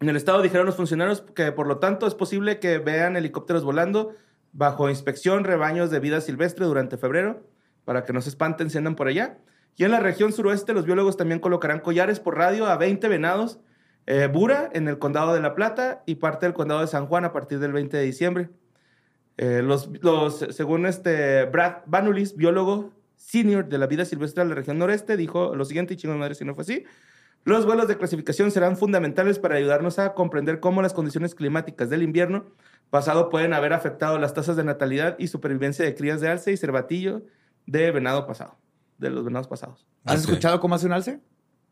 en el estado dijeron los funcionarios que por lo tanto es posible que vean helicópteros volando bajo inspección rebaños de vida silvestre durante febrero para que no se espanten si andan por allá. Y en la región suroeste los biólogos también colocarán collares por radio a 20 venados eh, Bura en el condado de La Plata y parte del condado de San Juan a partir del 20 de diciembre. Eh, los, los, según este Brad Vanulis, biólogo senior de la vida silvestre de la región noreste, dijo lo siguiente, y madre si no fue así. Los vuelos de clasificación serán fundamentales para ayudarnos a comprender cómo las condiciones climáticas del invierno pasado pueden haber afectado las tasas de natalidad y supervivencia de crías de alce y cervatillo de venado pasado, de los venados pasados. ¿Has escuchado cómo hace un alce?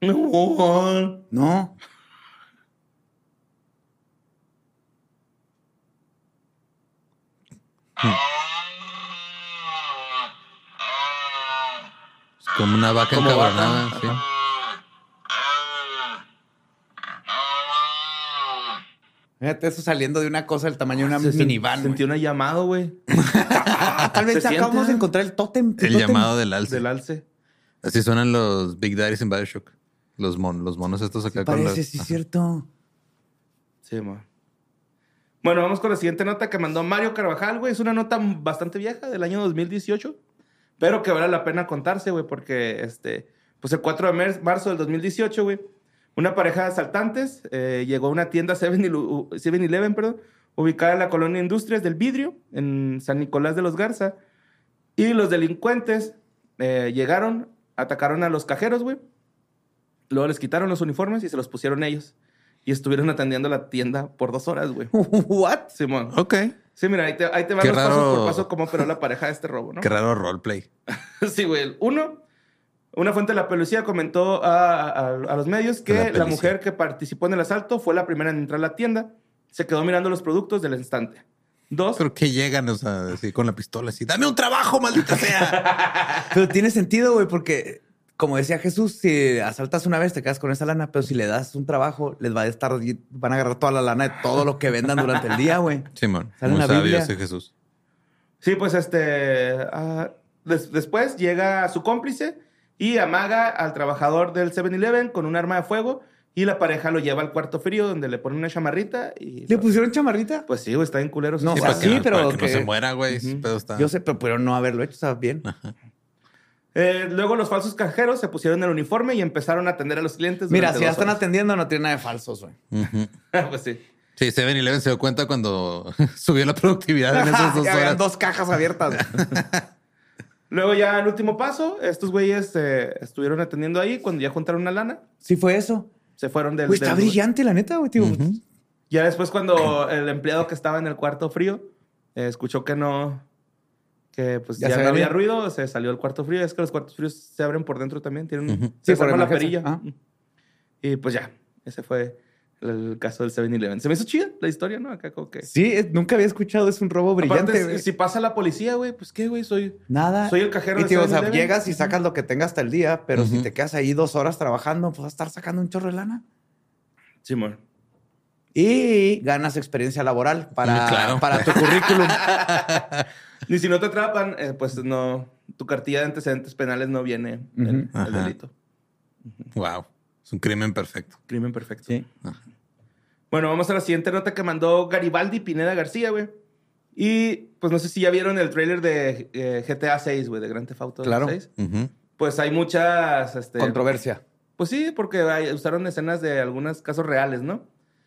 No. No. Es como una vaca encabronada, sí. Fíjate, eso saliendo de una cosa del tamaño de una Se minivan. Sentí una llamada, güey, tal vez se acabamos siente. de encontrar el tótem. El tótem. llamado del alce. del alce. Así suenan los Big Daddies en Bioshock. Los, mon, los monos estos acá con Parece, las... sí, es cierto. Sí, man. Bueno, vamos con la siguiente nota que mandó Mario Carvajal, güey. Es una nota bastante vieja del año 2018, pero que vale la pena contarse, güey, porque este, pues el 4 de marzo del 2018, güey, una pareja de asaltantes eh, llegó a una tienda 7-Eleven, 7-Eleven, perdón, ubicada en la colonia Industrias del Vidrio, en San Nicolás de los Garza. Y los delincuentes eh, llegaron, atacaron a los cajeros, güey. Luego les quitaron los uniformes y se los pusieron ellos. Y estuvieron atendiendo la tienda por dos horas, güey. ¿What? Simón. Ok. Sí, mira, ahí te, ahí te van Qué los pasos por paso cómo operó la pareja de este robo, ¿no? Qué raro roleplay. Sí, güey. Uno, una fuente de la policía comentó a, a- a los medios que la, mujer que participó en el asalto fue la primera en entrar a la tienda. Se quedó mirando los productos del instante. Dos, Pero que llegan, o sea, así con la pistola, así, dame un trabajo, maldita sea. Pero tiene sentido, güey, porque como decía Jesús, si asaltas una vez te quedas con esa lana, pero si le das un trabajo, les va a estar, van a agarrar toda la lana de todo lo que vendan durante el día, güey. Simón, Sale en muy la sabio Biblia. ese Jesús. Sí, pues este. ah, des- después llega su cómplice y amaga al trabajador del 7-Eleven con un arma de fuego y la pareja lo lleva al cuarto frío donde le pone una chamarrita y. ¿Le pusieron chamarrita? Pues sí, güey, está en culero. No, sí, o sea, para que sí, no- pero para que, que- no se muera, güey. está... Yo sé, pero pudieron no haberlo hecho, está bien. Eh, luego los falsos cajeros se pusieron el uniforme y empezaron a atender a los clientes. Mira, si ya están horas. atendiendo, no tiene nada de falsos, güey. pues sí. Sí, 7-Eleven se dio cuenta cuando subió la productividad en esas dos horas. dos cajas abiertas. Luego ya el último paso, estos güeyes eh, estuvieron atendiendo ahí. Cuando ya juntaron una lana, sí fue eso. se fueron del... Güey, está del- brillante, la neta, güey, tío. Ya después cuando el empleado que estaba en el cuarto frío eh, escuchó que no... Que pues Ya ya, no había ruido, se salió del cuarto frío. Es que los cuartos fríos se abren por dentro también. Tienen, Ujú. Se Sí, por la perilla. Ajá. Y pues ya, ese fue el caso del 7-Eleven. Se me hizo chida la historia, ¿no? Acá como que... Sí, es- nunca había escuchado, es un robo brillante, Aparte, güey. si pasa la policía, güey, pues qué, güey, soy... Nada. Soy el cajero Y de tío, o sea, 7-Eleven. llegas y sacas lo que tengas hasta el día, pero si te quedas ahí dos horas trabajando, pues vas a estar sacando un chorro de lana. Simón. Y ganas experiencia laboral para, Mm, claro. para tu currículum. Y si no te atrapan, eh, pues no... Tu cartilla de antecedentes penales no viene en el delito. Wow. Es un crimen perfecto. Crimen perfecto. Sí. Bueno, vamos a la siguiente nota que mandó Garibaldi Pineda García, güey. Y pues no sé si ya vieron el tráiler de eh, GTA 6, güey, de Grand Theft Auto Claro. 6. Ujú. Pues hay muchas... Este, Controversia. Pues sí, porque hay- usaron escenas de algunos casos reales, ¿no?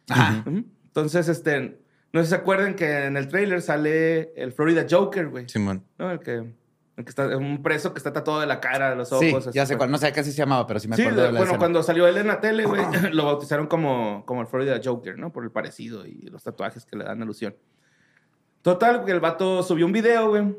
Ajá. Entonces, este... No sé si se acuerdan que en el tráiler sale el Florida Joker, güey. Simón. ¿No? El que... Que está... Un preso que está tatuado de la cara, de los ojos. Sí, así, ya sé cuál. No sé qué así se llamaba, pero sí me Sí, acuerdo de la bueno, escena. cuando salió él en la tele, güey, lo bautizaron como, como el Florida Joker, ¿no? Por el parecido y los tatuajes que le dan alusión. Total, que el vato subió un video, güey,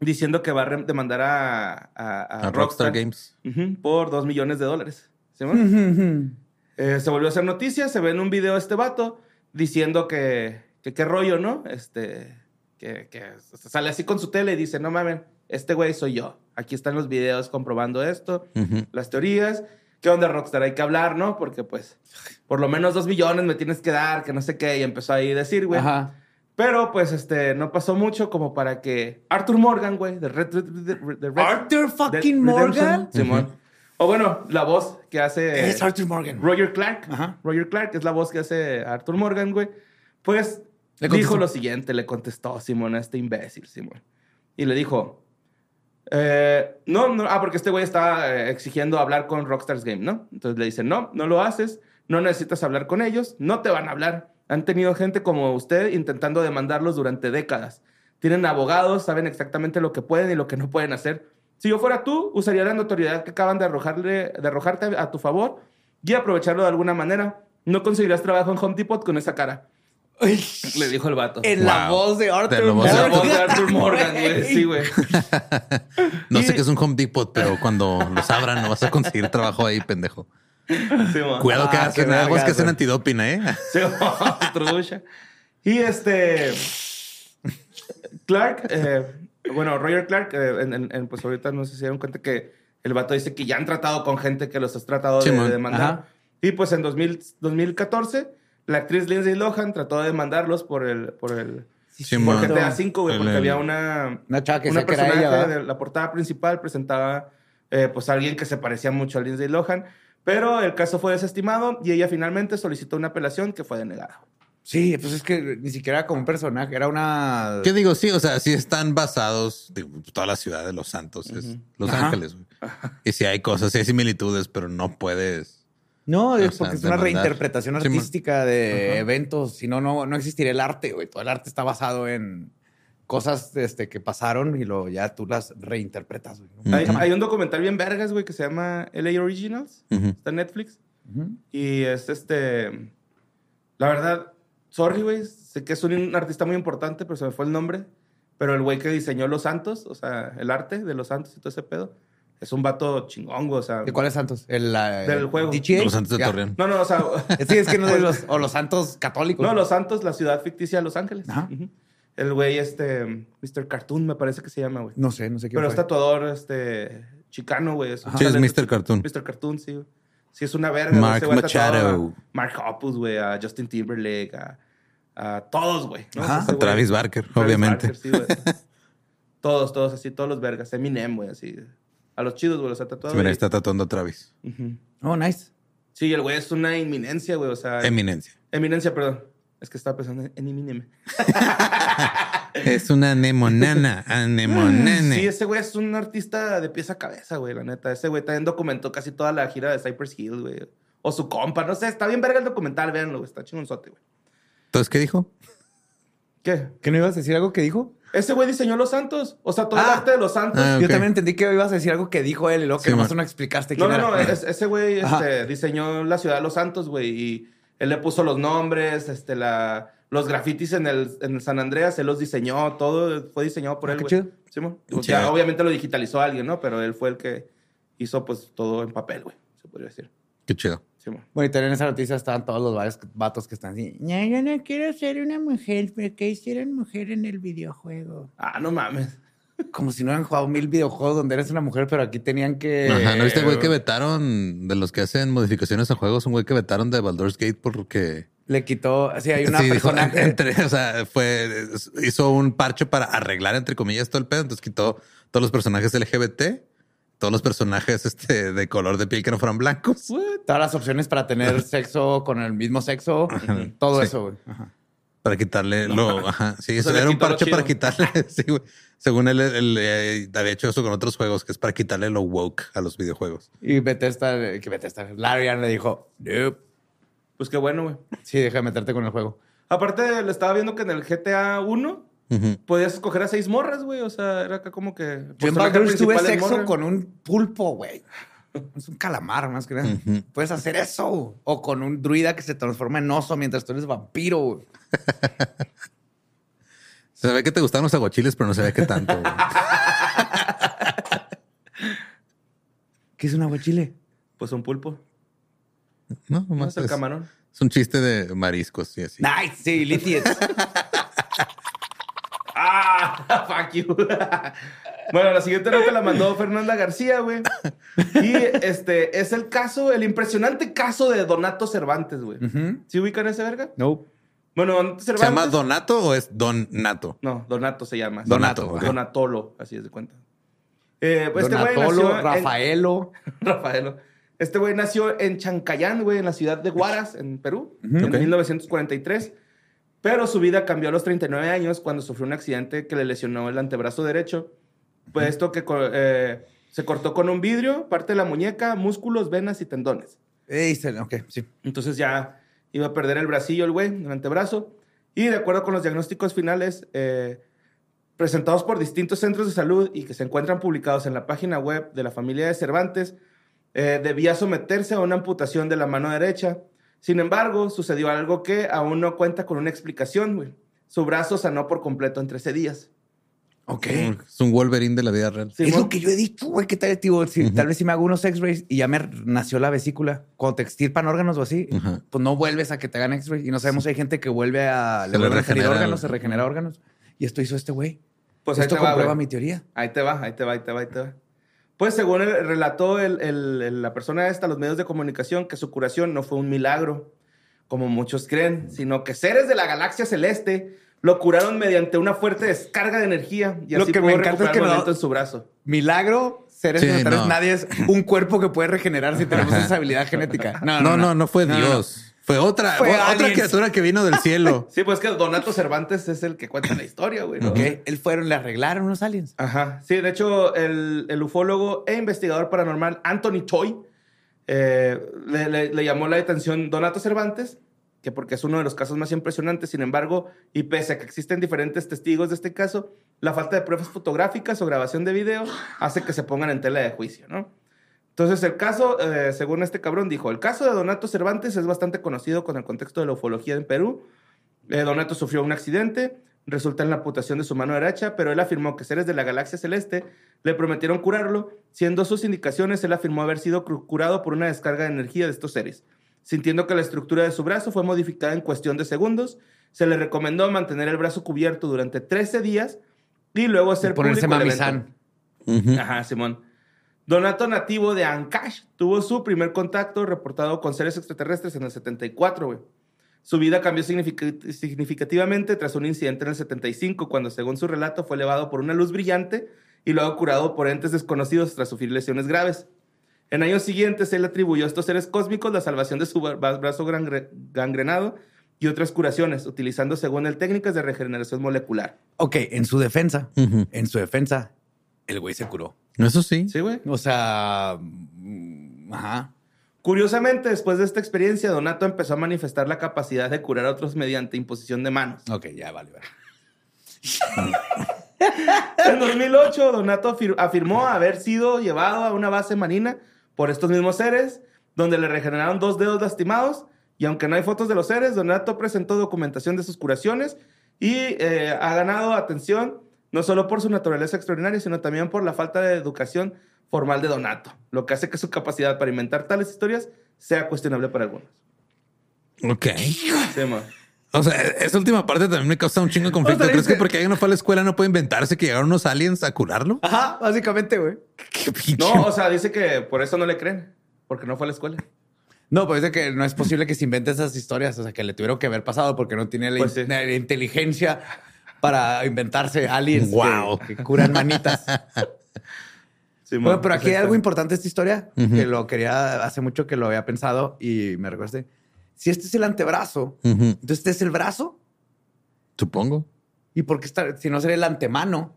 diciendo que va a demandar a, a, a A Rockstar Games. Por dos millones de dólares. ¿Sí? Eh, se volvió a hacer noticia, se ve en un video este vato diciendo que, que qué rollo, ¿no? Este, que, que sale así con su tele y dice, no mames, este güey soy yo. Aquí están los videos comprobando esto Ujú. las teorías. ¿Qué onda, Rockstar? Hay que hablar, ¿no? Porque, pues, por lo menos dos millones me tienes que dar, que no sé qué. Y empezó ahí a decir, güey. Ajá. Pero, pues, este, no pasó mucho como para que Arthur Morgan, güey, de Red... de- de- de Red- Arthur fucking Redemption, Morgan. Simón. O bueno, la voz que hace... Es Arthur Morgan. Roger Clark. Ajá. Roger Clark es la voz que hace Arthur Morgan, güey. Pues dijo lo siguiente, le contestó Simón a este imbécil, Simón. Y le dijo, eh, no, no, ah, porque este güey estaba eh, exigiendo hablar con Rockstars Game, ¿no? Entonces le dice, no, no lo haces, no necesitas hablar con ellos, no te van a hablar. Han tenido gente como usted intentando demandarlos durante décadas. Tienen abogados, saben exactamente lo que pueden y lo que no pueden hacer. Si yo fuera tú, usaría la notoriedad que acaban de, arrojarle, de arrojarte a tu favor y aprovecharlo de alguna manera. No conseguirás trabajo en Home Depot con esa cara. Le dijo el vato. En la voz de Arthur De la voz Es de la Morgan. voz de Arthur Morgan, güey. Sí, güey. No sé qué es un Home Depot, pero cuando los abran no vas a conseguir trabajo ahí, pendejo. Sí. Cuidado que Ah, hacen aguas vergas, que hacen antidoping, ¿eh? Sí. Y este. Clark, eh, bueno, Roger Clark, eh, en, en- en- pues ahorita no sé si se dieron cuenta que el vato dice que ya han tratado con gente que los has tratado de, de demandar. Ajá. Y pues en 2000 2014, la actriz Lindsay Lohan trató de demandarlos por el. Por el por Simón. GTA V, güey, porque el- había una, Una chava que una decía que era personaje ella, de la portada principal presentaba eh, pues a alguien que se parecía mucho a Lindsay Lohan, pero el caso fue desestimado y ella finalmente solicitó una apelación que fue denegada. Sí, pues es que ni siquiera era como un personaje, era una... ¿Qué digo? Sí, o sea, sí están basados, digo, toda la ciudad de Los Santos es Los Ajá. Ángeles, güey. Y sí hay cosas, sí hay similitudes, pero no puedes. No, O es sea, porque es una demandar. reinterpretación Sí, artística de eventos. Si no, no, no existiría el arte, güey. Todo el arte está basado en cosas este, que pasaron y luego ya tú las reinterpretas, güey. Hay, hay un documental bien vergas, güey, que se llama LA Originals. Está en Netflix. Y es este. La verdad, sorry, güey. Sé que es un artista muy importante, pero se me fue el nombre. Pero el güey que diseñó Los Santos, o sea, el arte de Los Santos y todo ese pedo, es un vato chingón, güey, O sea, ¿De cuáles santos? El, la- Del juego. DGA? Los Santos de Ya. Torreón. no, no, o sea. Sí, es que no de los... O los santos católicos. no, Los Santos, la ciudad ficticia de Los Ángeles. Ajá. El güey, este. Mr. Cartoon, me parece que se llama, güey. No sé, no sé qué Pero fue. es tatuador, este. Chicano, güey. Sí, es. Mr. Cartoon. Mr. Cartoon, sí. güey. Sí, es una verga. güey. Mark güey Machado. a Mark Hoppus, güey. A Justin Timberlake. A, a todos, güey. ¿no? Ajá. Ese A güey- Travis Barker, Travis obviamente. Barker, sí, güey. todos, todos así, todos los vergas. Eminem, güey, así. A los chidos, güey, los ha tatuado. Sí, mira, ahí. está tatuando a Travis. Oh, nice. Sí, el güey es una inminencia, güey. O sea, Eminencia. eminencia, perdón. Es que estaba pensando en Eminem. Es una anemonana, anemonana. Sí, ese güey es un artista de pieza a cabeza, güey, la neta. Ese güey también documentó casi toda la gira de Cypress Hill, güey. O su compa, no sé, está bien verga el documental, véanlo, güey, está chingonzote, güey. Entonces, ¿qué dijo? ¿Qué? ¿Qué no ibas a decir algo que dijo? Ese güey diseñó los santos. O sea, todo el Ah. arte de los santos. Ah, Yo ok. también entendí que ibas a decir algo que dijo él y luego que Sí, nomás man. no explicaste No, quién no, no. era. es- ese güey Ajá. este, diseñó la ciudad de los santos, güey. Y él le puso los nombres, este, la, los grafitis en el, en el San Andreas. Él los diseñó. Todo fue diseñado por Ah, él, qué güey. chido. Qué O sea, chido. obviamente lo digitalizó alguien, ¿no? Pero él fue el que hizo, pues, todo en papel, güey. Se podría decir. Qué chido. Sí. Bueno, y también en esa noticia estaban todos los varios vatos que están así. No, yo no quiero ser una mujer, pero ¿qué hicieron mujer en el videojuego? Ah, no mames. Como si no hubieran jugado mil videojuegos donde eres una mujer, pero aquí tenían que. Ajá, ¿no viste el güey que vetaron de los que hacen modificaciones a juegos? Un güey que vetaron de Baldur's Gate porque... Le quitó. Sí, hay una Sí, dijo, personaje. entre, o sea, fue, hizo un parche para arreglar, entre comillas, todo el pedo. Entonces quitó todos los personajes LGBT, todos los personajes este, de color de piel que no fueran blancos. Todas las opciones para tener sexo con el mismo sexo. Todo Sí. eso, güey. Ajá. Para quitarle lo. Ajá. Sí, eso era un parche para quitarle. sí, güey. Según él, él, eh, había hecho eso con otros juegos, que es para quitarle lo woke a los videojuegos. Y Bethesda, que Bethesda, Larian le dijo, nope. Pues qué bueno, güey. Sí, deja de meterte con el juego. Aparte, le estaba viendo que en el GTA 1 Podías escoger a seis morras, güey. O sea, era acá como que. Yo en tuve sexo morra. con un pulpo, güey. Es un calamar, más que nada. Puedes hacer eso. O con un druida que se transforma en oso mientras tú eres vampiro, güey. Se ve que te gustaban los aguachiles, pero no se ve que tanto. güey. ¿Qué es un aguachile? Pues un pulpo. No, No nomás es el es, camarón. es un chiste de mariscos y así. Nice, sí. ¡Ah! ¡Fuck you! bueno, la siguiente nota la mandó Fernanda García, güey. Y este es el caso, el impresionante caso de Donato Cervantes, güey. ¿Sí ubican ese verga? no. Bueno, Donato ¿Se Cervantes. llama Donato o es Don Nato? No, Donato se llama. Donato, ok. Donatolo, así es de cuenta. Eh, pues este güey Donatolo, nació en- Rafaelo. Rafaelo. Este güey nació en Chancayán, güey, en la ciudad de Huaras, en Perú, en ok. 1943. Pero su vida cambió a los 39 años cuando sufrió un accidente que le lesionó el antebrazo derecho. Pues esto que eh, se cortó con un vidrio, parte de la muñeca, músculos, venas y tendones. Ey, se- ok, sí. Entonces ya iba a perder el bracillo, el güey, el antebrazo. Y de acuerdo con los diagnósticos finales eh, presentados por distintos centros de salud y que se encuentran publicados en la página web de la familia de Cervantes, eh, debía someterse a una amputación de la mano derecha. Sin embargo, sucedió algo que aún no cuenta con una explicación, güey. Su brazo sanó por completo en 13 días. Ok. Es un Wolverine de la vida real. es lo que yo he dicho, güey. ¿Qué tal, tío? Si, Tal vez si me hago unos x-rays y ya me nació la vesícula. Cuando te extirpan órganos o así, pues no vuelves a que te hagan x-rays. Y no sabemos si hay gente que vuelve a... Se Le a órganos, se regenera órganos. Y esto hizo este güey. Pues ahí esto te va, comprueba mi teoría. Ahí te va, ahí te va, ahí te va, ahí te va. Pues según el, relató el- el- el- la persona esta los medios de comunicación que su curación no fue un milagro, como muchos creen, sino que seres de la galaxia celeste lo curaron mediante una fuerte descarga de energía y Lo así que me encanta es que no- en su brazo. Milagro, seres Sí, no. nadie es un cuerpo que puede regenerar si tenemos esa habilidad genética. No, No, no, no, fue Dios. Fue otra, Fue otra aliens. criatura que vino del cielo. Sí, pues que Donato Cervantes es el que cuenta la historia, güey. ¿no? Ok, él fueron, le arreglaron unos aliens. Ajá. Sí, de hecho, el, el ufólogo e investigador paranormal Anthony Toy eh, le, le- le llamó la atención Donato Cervantes, que porque es uno de los casos más impresionantes, sin embargo, y pese a que existen diferentes testigos de este caso, la falta de pruebas fotográficas o grabación de video hace que se pongan en tela de juicio, ¿no? Entonces, el caso, eh, según este cabrón, dijo, el caso de Donato Cervantes es bastante conocido con el contexto de la ufología en Perú. Eh, Donato sufrió un accidente, resulta en la amputación de su mano derecha, pero él afirmó que seres de la galaxia celeste le prometieron curarlo, siendo sus indicaciones, él afirmó haber sido curado por una descarga de energía de estos seres. Sintiendo que la estructura de su brazo fue modificada en cuestión de segundos, se le recomendó mantener el brazo cubierto durante 13 días y luego hacer Ponerse público mamizán. Ujú. Ajá, Simón. Donato nativo de Ancash tuvo su primer contacto reportado con seres extraterrestres en el 74, güey. Su vida cambió significa- significativamente tras un incidente en el 75, cuando, según su relato, fue elevado por una luz brillante y luego curado por entes desconocidos tras sufrir lesiones graves. En años siguientes, él atribuyó a estos seres cósmicos la salvación de su bra- brazo gangre- gangrenado y otras curaciones, utilizando según él técnicas de regeneración molecular. Ok, en su defensa, en su defensa, el güey se curó. Eso sí. Sí, güey. O sea, mm, ajá. Curiosamente, después de esta experiencia, Donato empezó a manifestar la capacidad de curar a otros mediante imposición de manos. Ok, ya vale. vale. En 2008, Donato afir- afirmó haber sido llevado a una base marina por estos mismos seres, donde le regeneraron dos dedos lastimados. Y aunque no hay fotos de los seres, Donato presentó documentación de sus curaciones y eh, ha ganado atención no solo por su naturaleza extraordinaria, sino también por la falta de educación formal de Donato, lo que hace que su capacidad para inventar tales historias sea cuestionable para algunos. Ok. Sí. O sea, esa última parte también me causa un chingo de conflicto. O sea, ¿Crees dice- que porque alguien no fue a la escuela no puede inventarse que llegaron unos aliens a curarlo? Ajá, básicamente, güey. No, o sea, dice que por eso no le creen, porque no fue a la escuela. No, pues es que no es posible que se invente esas historias. O sea, que le tuvieron que haber pasado porque no tiene la, Pues sí. la inteligencia para inventarse aliens que- Wow. que, curan manitas. Sí. Bueno, pero aquí hay algo importante de esta historia que lo quería hace mucho que lo había pensado y me recuerde. Si este es el antebrazo, entonces este es el brazo. Supongo. ¿Y por qué está? Si no sería el antemano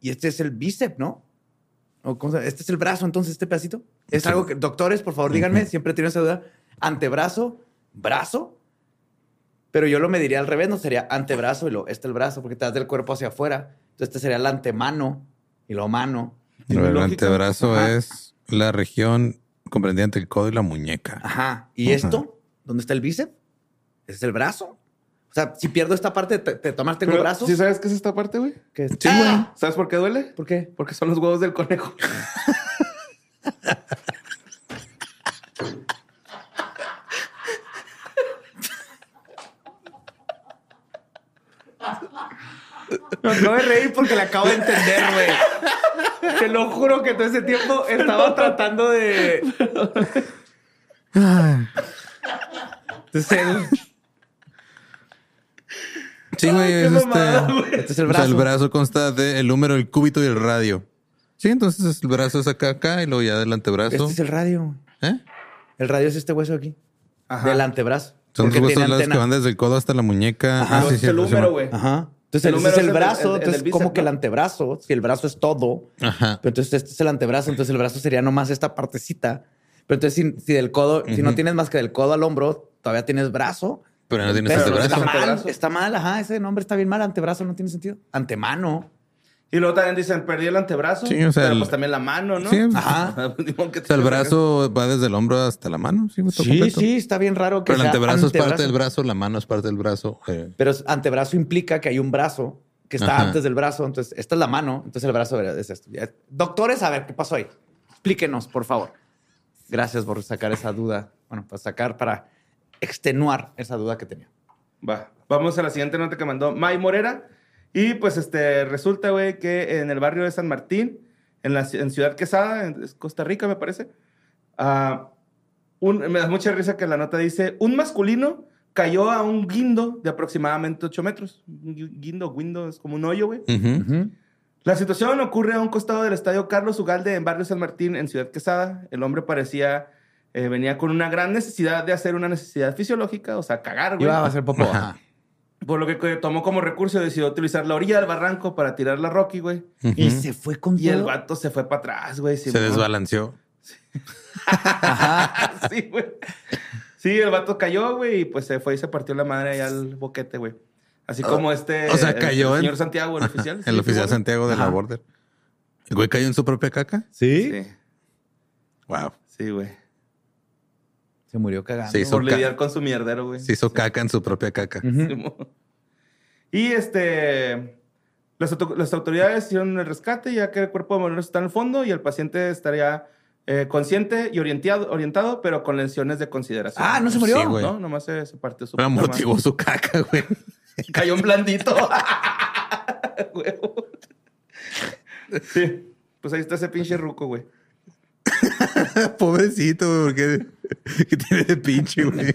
y este es el bíceps, ¿no? ¿O cómo este es el brazo, entonces este pedacito. Es Sí. algo que, doctores, por favor, díganme, siempre tienen esa duda. Antebrazo, brazo. Pero yo lo mediría al revés, no sería antebrazo y lo, este el brazo, porque te das del cuerpo hacia afuera. Entonces este sería el antemano y lo mano. Tiene el lógica. antebrazo Ajá. es la región comprendida entre el codo y la muñeca. Ajá. ¿Y Ajá. esto? ¿Dónde está el bíceps? Es el brazo. O sea, si pierdo esta parte, te, te tomas, tengo Pero, brazos. ¿Sí sabes qué es esta parte, güey? ¿Qué es? Sí, ¡Ah! ¿Sabes por qué duele? ¿Por qué? Porque son los huevos del conejo. Me acabo de reír porque le acabo de entender, güey. Te lo juro que todo ese tiempo estaba tratando de. Entonces, el- Sí, güey, qué es este. este es el O sea, brazo. el brazo consta del número, el cúbito y el radio. Sí, entonces el brazo es acá, acá y luego ya del antebrazo. Este es el radio. ¿Eh? El radio es este hueso aquí. Ajá. Del antebrazo. Son los huesos que van desde el codo hasta la muñeca. Ajá. Ah, sí, el húmero, sí. güey. Ajá. Entonces, El el número es el brazo. el- el entonces, como que el ¿no? antebrazo, si el brazo es todo, Ajá. pero entonces este es el antebrazo, entonces el brazo sería nomás esta partecita. Pero entonces, si, si del codo, si no tienes más que del codo al hombro, todavía tienes brazo. Pero no tienes Pero antebrazo. está mal, Antebrazo. está mal, ajá, ese nombre está bien mal, antebrazo no tiene sentido. Antemano. Y luego también dicen, perdí el antebrazo. Sí, o sea, pero el- pues también la mano, ¿no? Sí, Ajá. O sea, el brazo va desde el hombro hasta la mano. Sí, está Sí, completo. sí, está bien raro que Pero el antebrazo, es parte del brazo, la mano es parte del brazo. eh. Pero antebrazo implica que hay un brazo que está Ajá. antes del brazo. Entonces, esta es la mano. Entonces, el brazo es esto. Doctores, a ver, ¿qué pasó ahí? Explíquenos, por favor. Gracias por sacar esa duda. Bueno, para sacar, para extenuar esa duda que tenía. Va. Vamos a la siguiente nota que mandó May Morera. Y pues este resulta, güey, que en el barrio de San Martín, en, la, en Ciudad Quesada, en es Costa Rica, me parece, ah, un- me da mucha risa que la nota dice: un masculino cayó a un guindo de aproximadamente 8 metros. Un gui- guindo, guindo, es como un hoyo, güey. La situación ocurre a un costado del estadio Carlos Ugalde en Barrio San Martín, en Ciudad Quesada. El hombre parecía, eh, venía con una gran necesidad de hacer una necesidad fisiológica, o sea, cagar, güey. Iba a hacer popó. Ajá. Por lo que tomó como recurso, decidió utilizar la orilla del barranco para tirar la Rocky, güey. Y se fue con Y el vato se fue para atrás, güey. Se desbalanceó. sí, güey. Sí, el vato cayó, güey, y pues se fue y se partió la madre allá al boquete, güey. Así como este... o sea, cayó el en- señor Santiago, el oficial. El sí, oficial sí, Santiago de la. Border. ¿El güey cayó en su propia caca? ¿Sí? Sí, Wow. sí, güey. Se murió cagando. Hizo Por lidiar con su mierdero, güey. Se hizo caca en su propia caca. Y este. Las, auto- las autoridades hicieron el rescate, ya que el cuerpo de Morelos está en el fondo y el paciente estaría eh, consciente y orientado, orientado, pero con lesiones de consideración. Ah, ¿no se murió? Sí, güey. No, nomás se, se partió su Pero motivó su caca, güey. Cayó en blandito. Sí. Pues ahí está ese pinche ruco, güey. Pobrecito, güey, porque ¿qué tiene de pinche, güey.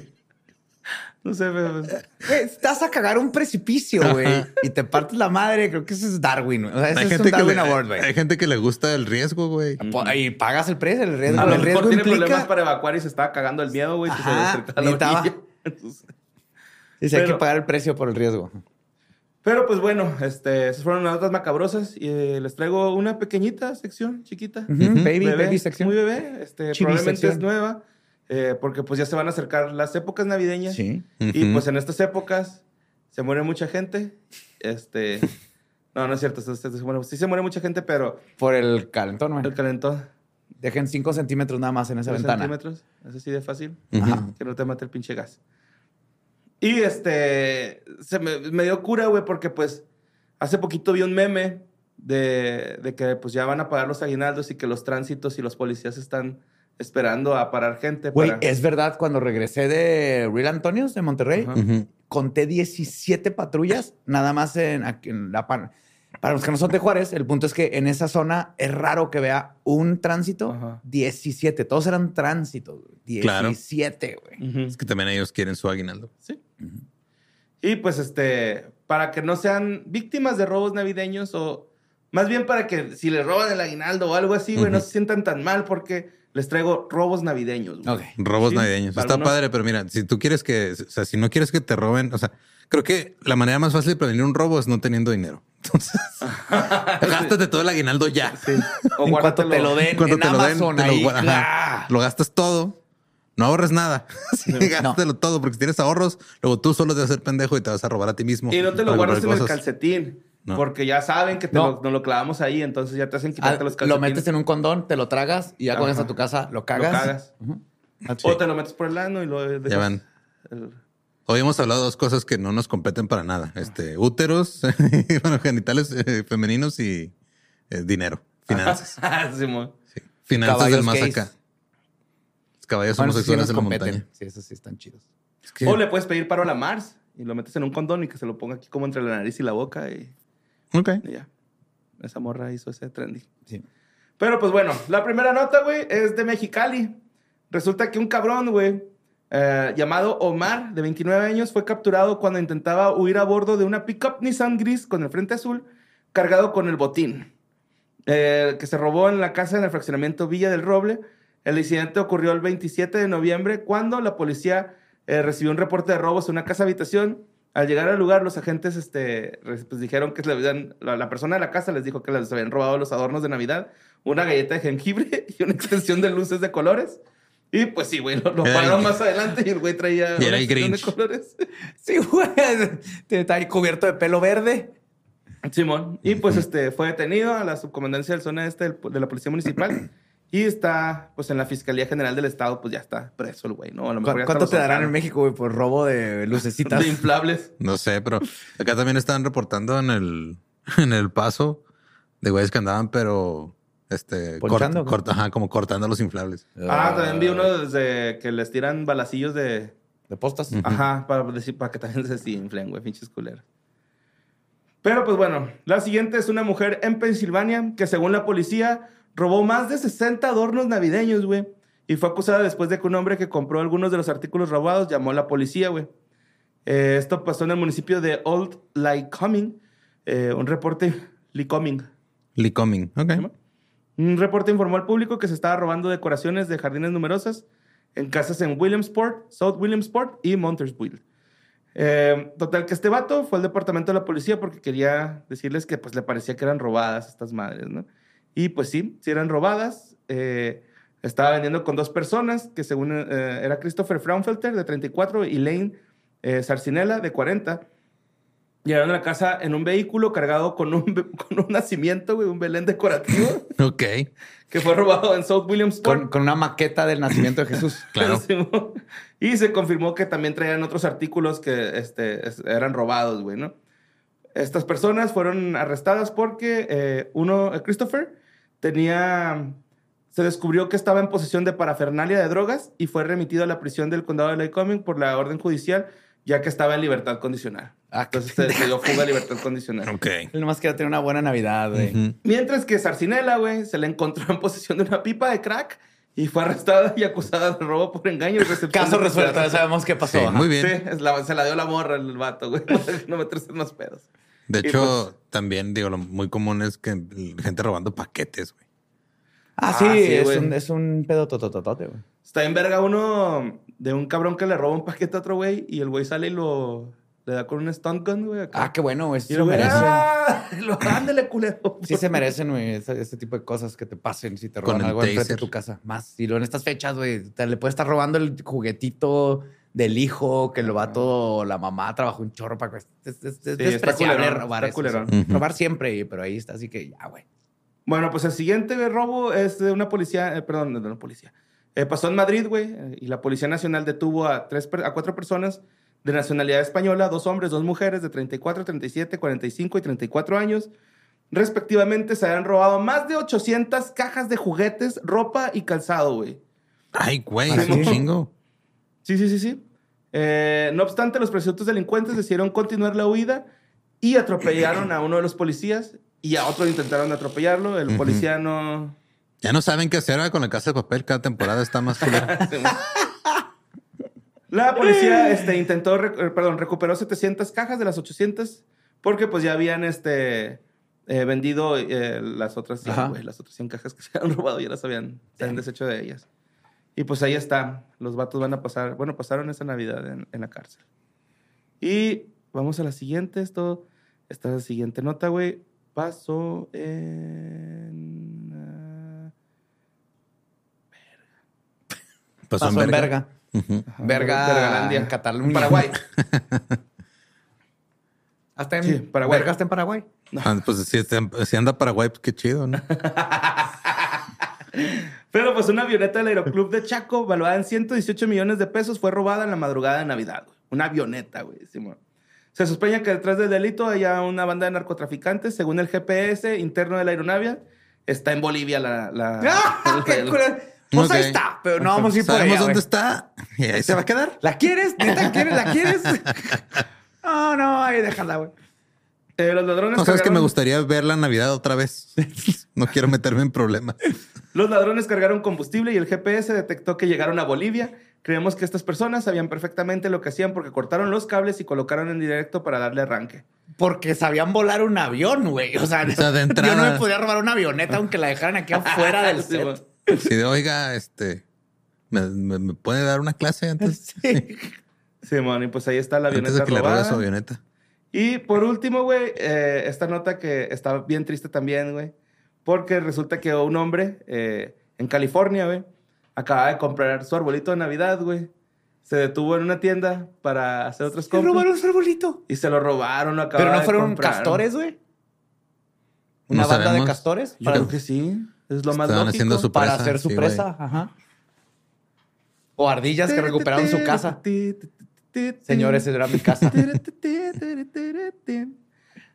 No sé, pero. pues, estás a cagar un precipicio, güey, y te partes la madre. Creo que eso es Darwin. güey. O sea, eso Hay es gente, un que Darwin le, Award, güey. hay gente que le gusta el riesgo, güey. Y pagas el precio, el riesgo. A lo el mejor riesgo tiene implica... problemas para evacuar y se estaba cagando el miedo, güey. que se Ajá. Entonces, Dice, hay que pagar el precio por el riesgo. Pero pues bueno, este, esas fueron las notas macabrosas y eh, les traigo una pequeñita sección chiquita. Ujú, Baby, Bebé, baby sección. Muy bebé. Este, Chibi probablemente sección. es nueva eh, porque pues ya se van a acercar las épocas navideñas. Sí. Y Ujú. pues en estas épocas se muere mucha gente. Este, no, no es cierto. se- se- se muere- sí se muere mucha gente, pero Por el calentón, güey. el calentón. Dejen 5 centímetros nada más en esa ventana. centímetros. Es así de fácil. Ujú. Que no te mate el pinche gas. Y este, se me, me dio cura, güey, porque pues hace poquito vi un meme de, de que pues ya van a pagar los aguinaldos y que los tránsitos y los policías están esperando a parar gente. Güey, para- es verdad, cuando regresé de Real Antonios, de Monterrey, conté 17 patrullas nada más en, la pan. Para los que no son de Juárez, el punto es que en esa zona es raro que vea un tránsito. Ajá. 17. Todos eran tránsitos. güey. Claro. 17, güey. Ujú. Es que también ellos quieren su aguinaldo. Sí. Y pues este, para que no sean víctimas de robos navideños o más bien para que si les roban el aguinaldo o algo así, güey, no se sientan tan mal porque les traigo robos navideños. güey. Robos Sí, navideños. Está algunos- padre, pero mira, si tú quieres que, o sea, si no quieres que te roben, o sea, creo que la manera más fácil de prevenir un robo es no teniendo dinero. Entonces, gástate todo el aguinaldo ya. Sí. O en cuanto guárdatelo. te lo den Cuando en te lo den, Amazon, te lo, ahí, ajá, ¡ah! lo gastas todo. No ahorres nada. Sí, gástatelo todo, porque si tienes ahorros, luego tú solo te vas a hacer pendejo y te vas a robar a ti mismo. Y no te lo guardas en el calcetín. No. Porque ya saben que te No. lo, nos lo clavamos ahí, entonces ya te hacen Ah, quitarte los lo calcetines. metes en un condón, te lo tragas y ya cuando a tu casa lo cagas. Lo cagas. O te lo metes por el ano y lo dejas Ya van. el- Hoy hemos hablado de dos cosas que no nos competen para nada. Este, úteros, bueno, genitales eh, femeninos y eh, dinero, finanzas. Simón. Sí. Finanzas Caballos del más acá. Los caballos Bueno, esos sí homosexuales nos en la competen. montaña. Sí, esos sí están chidos. Es que- O le puedes pedir paro a la Mars y lo metes en un condón y que se lo ponga aquí como entre la nariz y la boca y, Ok. y ya. Esa morra hizo ese trendy. Sí. Pero pues bueno, la primera nota, güey, es de Mexicali. Resulta que un cabrón, güey, eh, llamado Omar, de 29 años, fue capturado cuando intentaba huir a bordo de una pickup Nissan gris con el frente azul, cargado con el botín, eh, que se robó en la casa en el fraccionamiento Villa del Roble. El incidente ocurrió el 27 de noviembre, cuando la policía eh, recibió un reporte de robos en una casa habitación. Al llegar al lugar, los agentes este, pues, dijeron que habían- la, la persona de la casa les dijo que les habían robado los adornos de Navidad, una galleta de jengibre y una extensión de luces de colores. Y pues sí, güey, lo, lo pararon más adelante y el güey traía Y era el extensión de Grinch. colores. Sí, güey. Está ahí cubierto de pelo verde. Simón. Y pues este fue detenido a la subcomandancia del zona este de la policía municipal. Y está, pues en la Fiscalía General del Estado, pues ya está preso el güey, ¿no? A lo mejor ¿Cu- ya hasta ¿Cuánto te darán en. México, güey, por robo de lucecitas? De inflables. No sé, pero acá también están reportando en el, en el paso de güeyes que andaban, pero este ¿Ponchando, cort- cort- ajá, como cortando los inflables. Ah, también vi uno desde que les tiran balacillos de... ¿De postas? Ajá, para decir, para que también se desinflen, güey, pinches culeros. Pero pues bueno, la siguiente es una mujer en Pensilvania que según la policía robó más de 60 adornos navideños, güey. Y fue acusada después de que un hombre que compró algunos de los artículos robados llamó a la policía, güey. Eh, esto pasó en el municipio de Old Lycoming. Eh, un reporte... Lycoming. Lee Coming. Ok. Un reporte informó al público que se estaba robando decoraciones de jardines numerosas en casas en Williamsport, South Williamsport y Montersville. Eh, total, que este vato fue al departamento de la policía porque quería decirles que pues le parecía que eran robadas estas madres, ¿no? Y pues sí, sí eran robadas. Eh, estaba vendiendo con dos personas, que según eh, era Christopher Fraunfelter, de 34, y Lane eh, Sarcinella, de 40. Llegaron a la casa en un vehículo cargado con un, con un nacimiento, güey, un Belén decorativo, Ok. que fue robado en South Williamsport. Con, con una maqueta del nacimiento de Jesús. Claro. Y se confirmó que también traían otros artículos que este, es- eran robados, güey, ¿no? Estas personas fueron arrestadas porque eh, uno, Christopher, tenía... Se descubrió que estaba en posesión de parafernalia de drogas y fue remitido a la prisión del condado de Lycoming por la orden judicial, ya que estaba en libertad condicional. Ah, Entonces se, se dio fuga a libertad condicional. Ok. Él nomás quería tener una buena Navidad, güey. Ujú. Mientras que Sarcinela, güey, se le encontró en posesión de una pipa de crack y fue arrestada y acusada de robo por engaño y recepción. Caso resuelto, ya sabemos qué pasó. Sí, muy bien. Sí, es la- se la dio la morra el vato, güey. no meterse en más pedos. De Y hecho, también digo, lo muy común es que gente robando paquetes, güey. Ah, Ah, sí, sí, es, un, es un pedo totototote, güey. Está en verga uno de un cabrón que le roba un paquete a otro güey y el güey sale y lo le da con un stunt gun, güey. acá. Ah, qué bueno, güey. Sí lo merecen. ¡ah! Lo ándale, culero. Sí se merecen, güey, ese, ese tipo de cosas que te pasen si te roban algo enfrente de tu casa. Más. Y luego en estas fechas, güey, te le puede estar robando el juguetito del hijo, que lo va todo, la mamá trabajó un chorro para que... Es, es- es Sí, despreciable robar está eso. Ujú. Robar siempre, pero ahí está, así que ya, güey. Bueno, pues el siguiente robo es de una policía, eh, perdón, de una policía. Eh, pasó en Madrid, güey, eh, y la Policía Nacional detuvo a, tres, a cuatro personas de nacionalidad española, dos hombres, dos mujeres de 34, 37, 45 y 34 años. Respectivamente, se habían robado más de 800 cajas de juguetes, ropa y calzado, güey. Ay, güey, ¿Ah, es un sí? chingo. Sí, sí, sí, sí. Eh, no obstante, los presuntos delincuentes decidieron continuar la huida y atropellaron a uno de los policías y a otro intentaron atropellarlo. El policía no, Ya no saben qué hacer con la casa de papel. Cada temporada está más. La policía este, intentó, eh, perdón, recuperó 700 cajas de las 800 porque pues ya habían este, eh, vendido eh, las otras 100, Ajá. güey, las otras 100 cajas que se habían robado, ya las habían, se habían deshecho de ellas. Y pues ahí está, los vatos van a pasar, bueno, pasaron esa Navidad en, en la cárcel. Y vamos a la siguiente, esto, esta es la siguiente nota, güey, pasó en... ah, Pasó, Pasó en verga. Ujú. ajá, Verga Vergalandia. en Cataluña. En Paraguay. Hasta en Sí, Paraguay. Verga está en Paraguay. Ah, pues si, si anda Paraguay, pues qué chido, ¿no? Pero pues una avioneta del Aeroclub de Chaco, valuada en 118 millones de pesos, fue robada en la madrugada de Navidad. güey. Una avioneta, güey. Simón. Se sospecha que detrás del delito haya una banda de narcotraficantes. Según el GPS interno de la aeronave, está en Bolivia la... la- ¡Ah! ¡Qué el- culero! Pues ahí está, pero no vamos a ir por Sabemos allá, dónde güey. está y ahí se va a quedar. ¿La quieres? ¿Neta quieres? ¿La quieres? No, no, ahí déjala, güey. Eh, los ladrones No sabes que me cargaron- gustaría ver la Navidad otra vez. No quiero meterme en problemas. Los ladrones cargaron combustible y el GPS detectó que llegaron a Bolivia. Creemos que estas personas sabían perfectamente lo que hacían porque cortaron los cables y colocaron en directo para darle arranque. Porque sabían volar un avión, güey. O sea, O sea, de yo no me podía robar una avioneta aunque la dejaran aquí afuera del set. Si de oiga, este, ¿me, me- me puede dar una clase antes? Sí. Simón, y pues ahí está la Antes avioneta de que le robe robada. su avioneta. Y por último, güey, eh, esta nota que está bien triste también, güey. Porque resulta que un hombre eh, en California, güey, acaba de comprar su arbolito de Navidad, güey. Se detuvo en una tienda para hacer otras Se compras. robaron su arbolito. Y se lo robaron, lo Pero no de fueron comprar. castores, güey. Una No banda de castores Yo para, Creo que sí. Es lo más Estaban lógico. haciendo su para presa, hacer su sí, presa. Ajá. O ardillas que recuperaron su casa. Señores, esa era mi casa.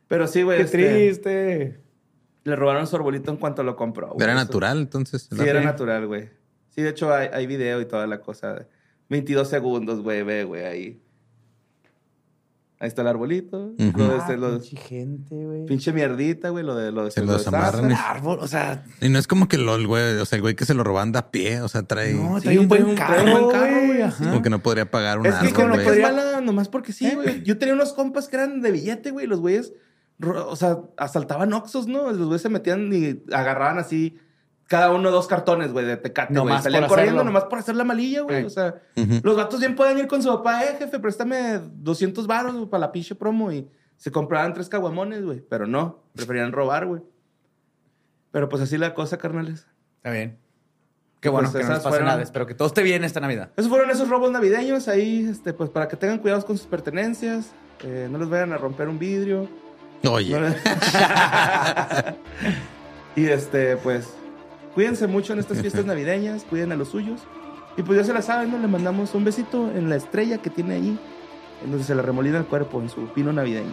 Pero sí, güey. Qué este, triste. Le robaron su arbolito en cuanto lo compró. güey. Era natural, entonces. Sí, era natural, güey. Sí, de hecho hay, hay video y toda la cosa. 22 segundos, güey, ve, güey, ahí. Ahí está el arbolito. Lo de- Ah, lo de- pinche gente, güey. pinche mierdita, güey, lo de lo de Se lo lo desamarran árbol, o sea, Y no es como que lo, el güey, o sea, el güey que se lo roban da pie, o sea, trae. no, Sí, trae un buen un- carro, trae un buen carro, güey. ajá. Como que no podría pagar un Es árbol, güey. que es podría- mala nomás porque sí, güey. Yo tenía unos compas que eran de billete, güey. Los güeyes, o sea, asaltaban oxos, ¿no? Los güeyes se metían y agarraban así cada uno dos cartones, güey, de tecate, güey. Nomás Salían corriendo hacerlo. nomás por hacer la malilla, güey. O sea, los vatos bien pueden ir con su papá, eh, jefe, préstame 200 baros güey, para la pinche promo y se compraban tres caguamones, güey. Pero no, preferían robar, güey. Pero pues así la cosa, carnales. Está bien. Qué bueno Pues que no esas pase fueron- nada. Espero que todo esté bien esta Navidad. Esos fueron esos robos navideños ahí, este, pues para que tengan cuidados con sus pertenencias, eh, no les vayan a romper un vidrio. Oye, No y este, pues, cuídense mucho en estas fiestas navideñas, cuiden a los suyos. Y pues ya se la saben, ¿no? Le mandamos un besito en la estrella que tiene ahí, en donde se le remolina el cuerpo, en su pino navideño.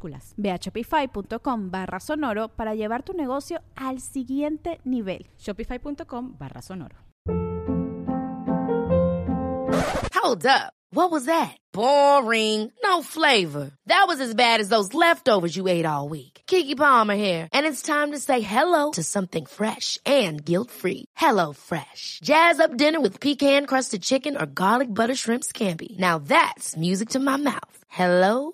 minúsculas. Ve a shopify.com barra sonoro para llevar tu negocio al siguiente nivel. Shopify.com barra sonoro. Hold up. What was that? Boring. No flavor. That was as bad as those leftovers you ate all week. Kiki Palmer here, and it's time to say hello to something fresh and guilt-free. Hello Fresh. Jazz up dinner with pecan-crusted chicken or garlic butter shrimp scampi. Now that's music to my mouth. Hello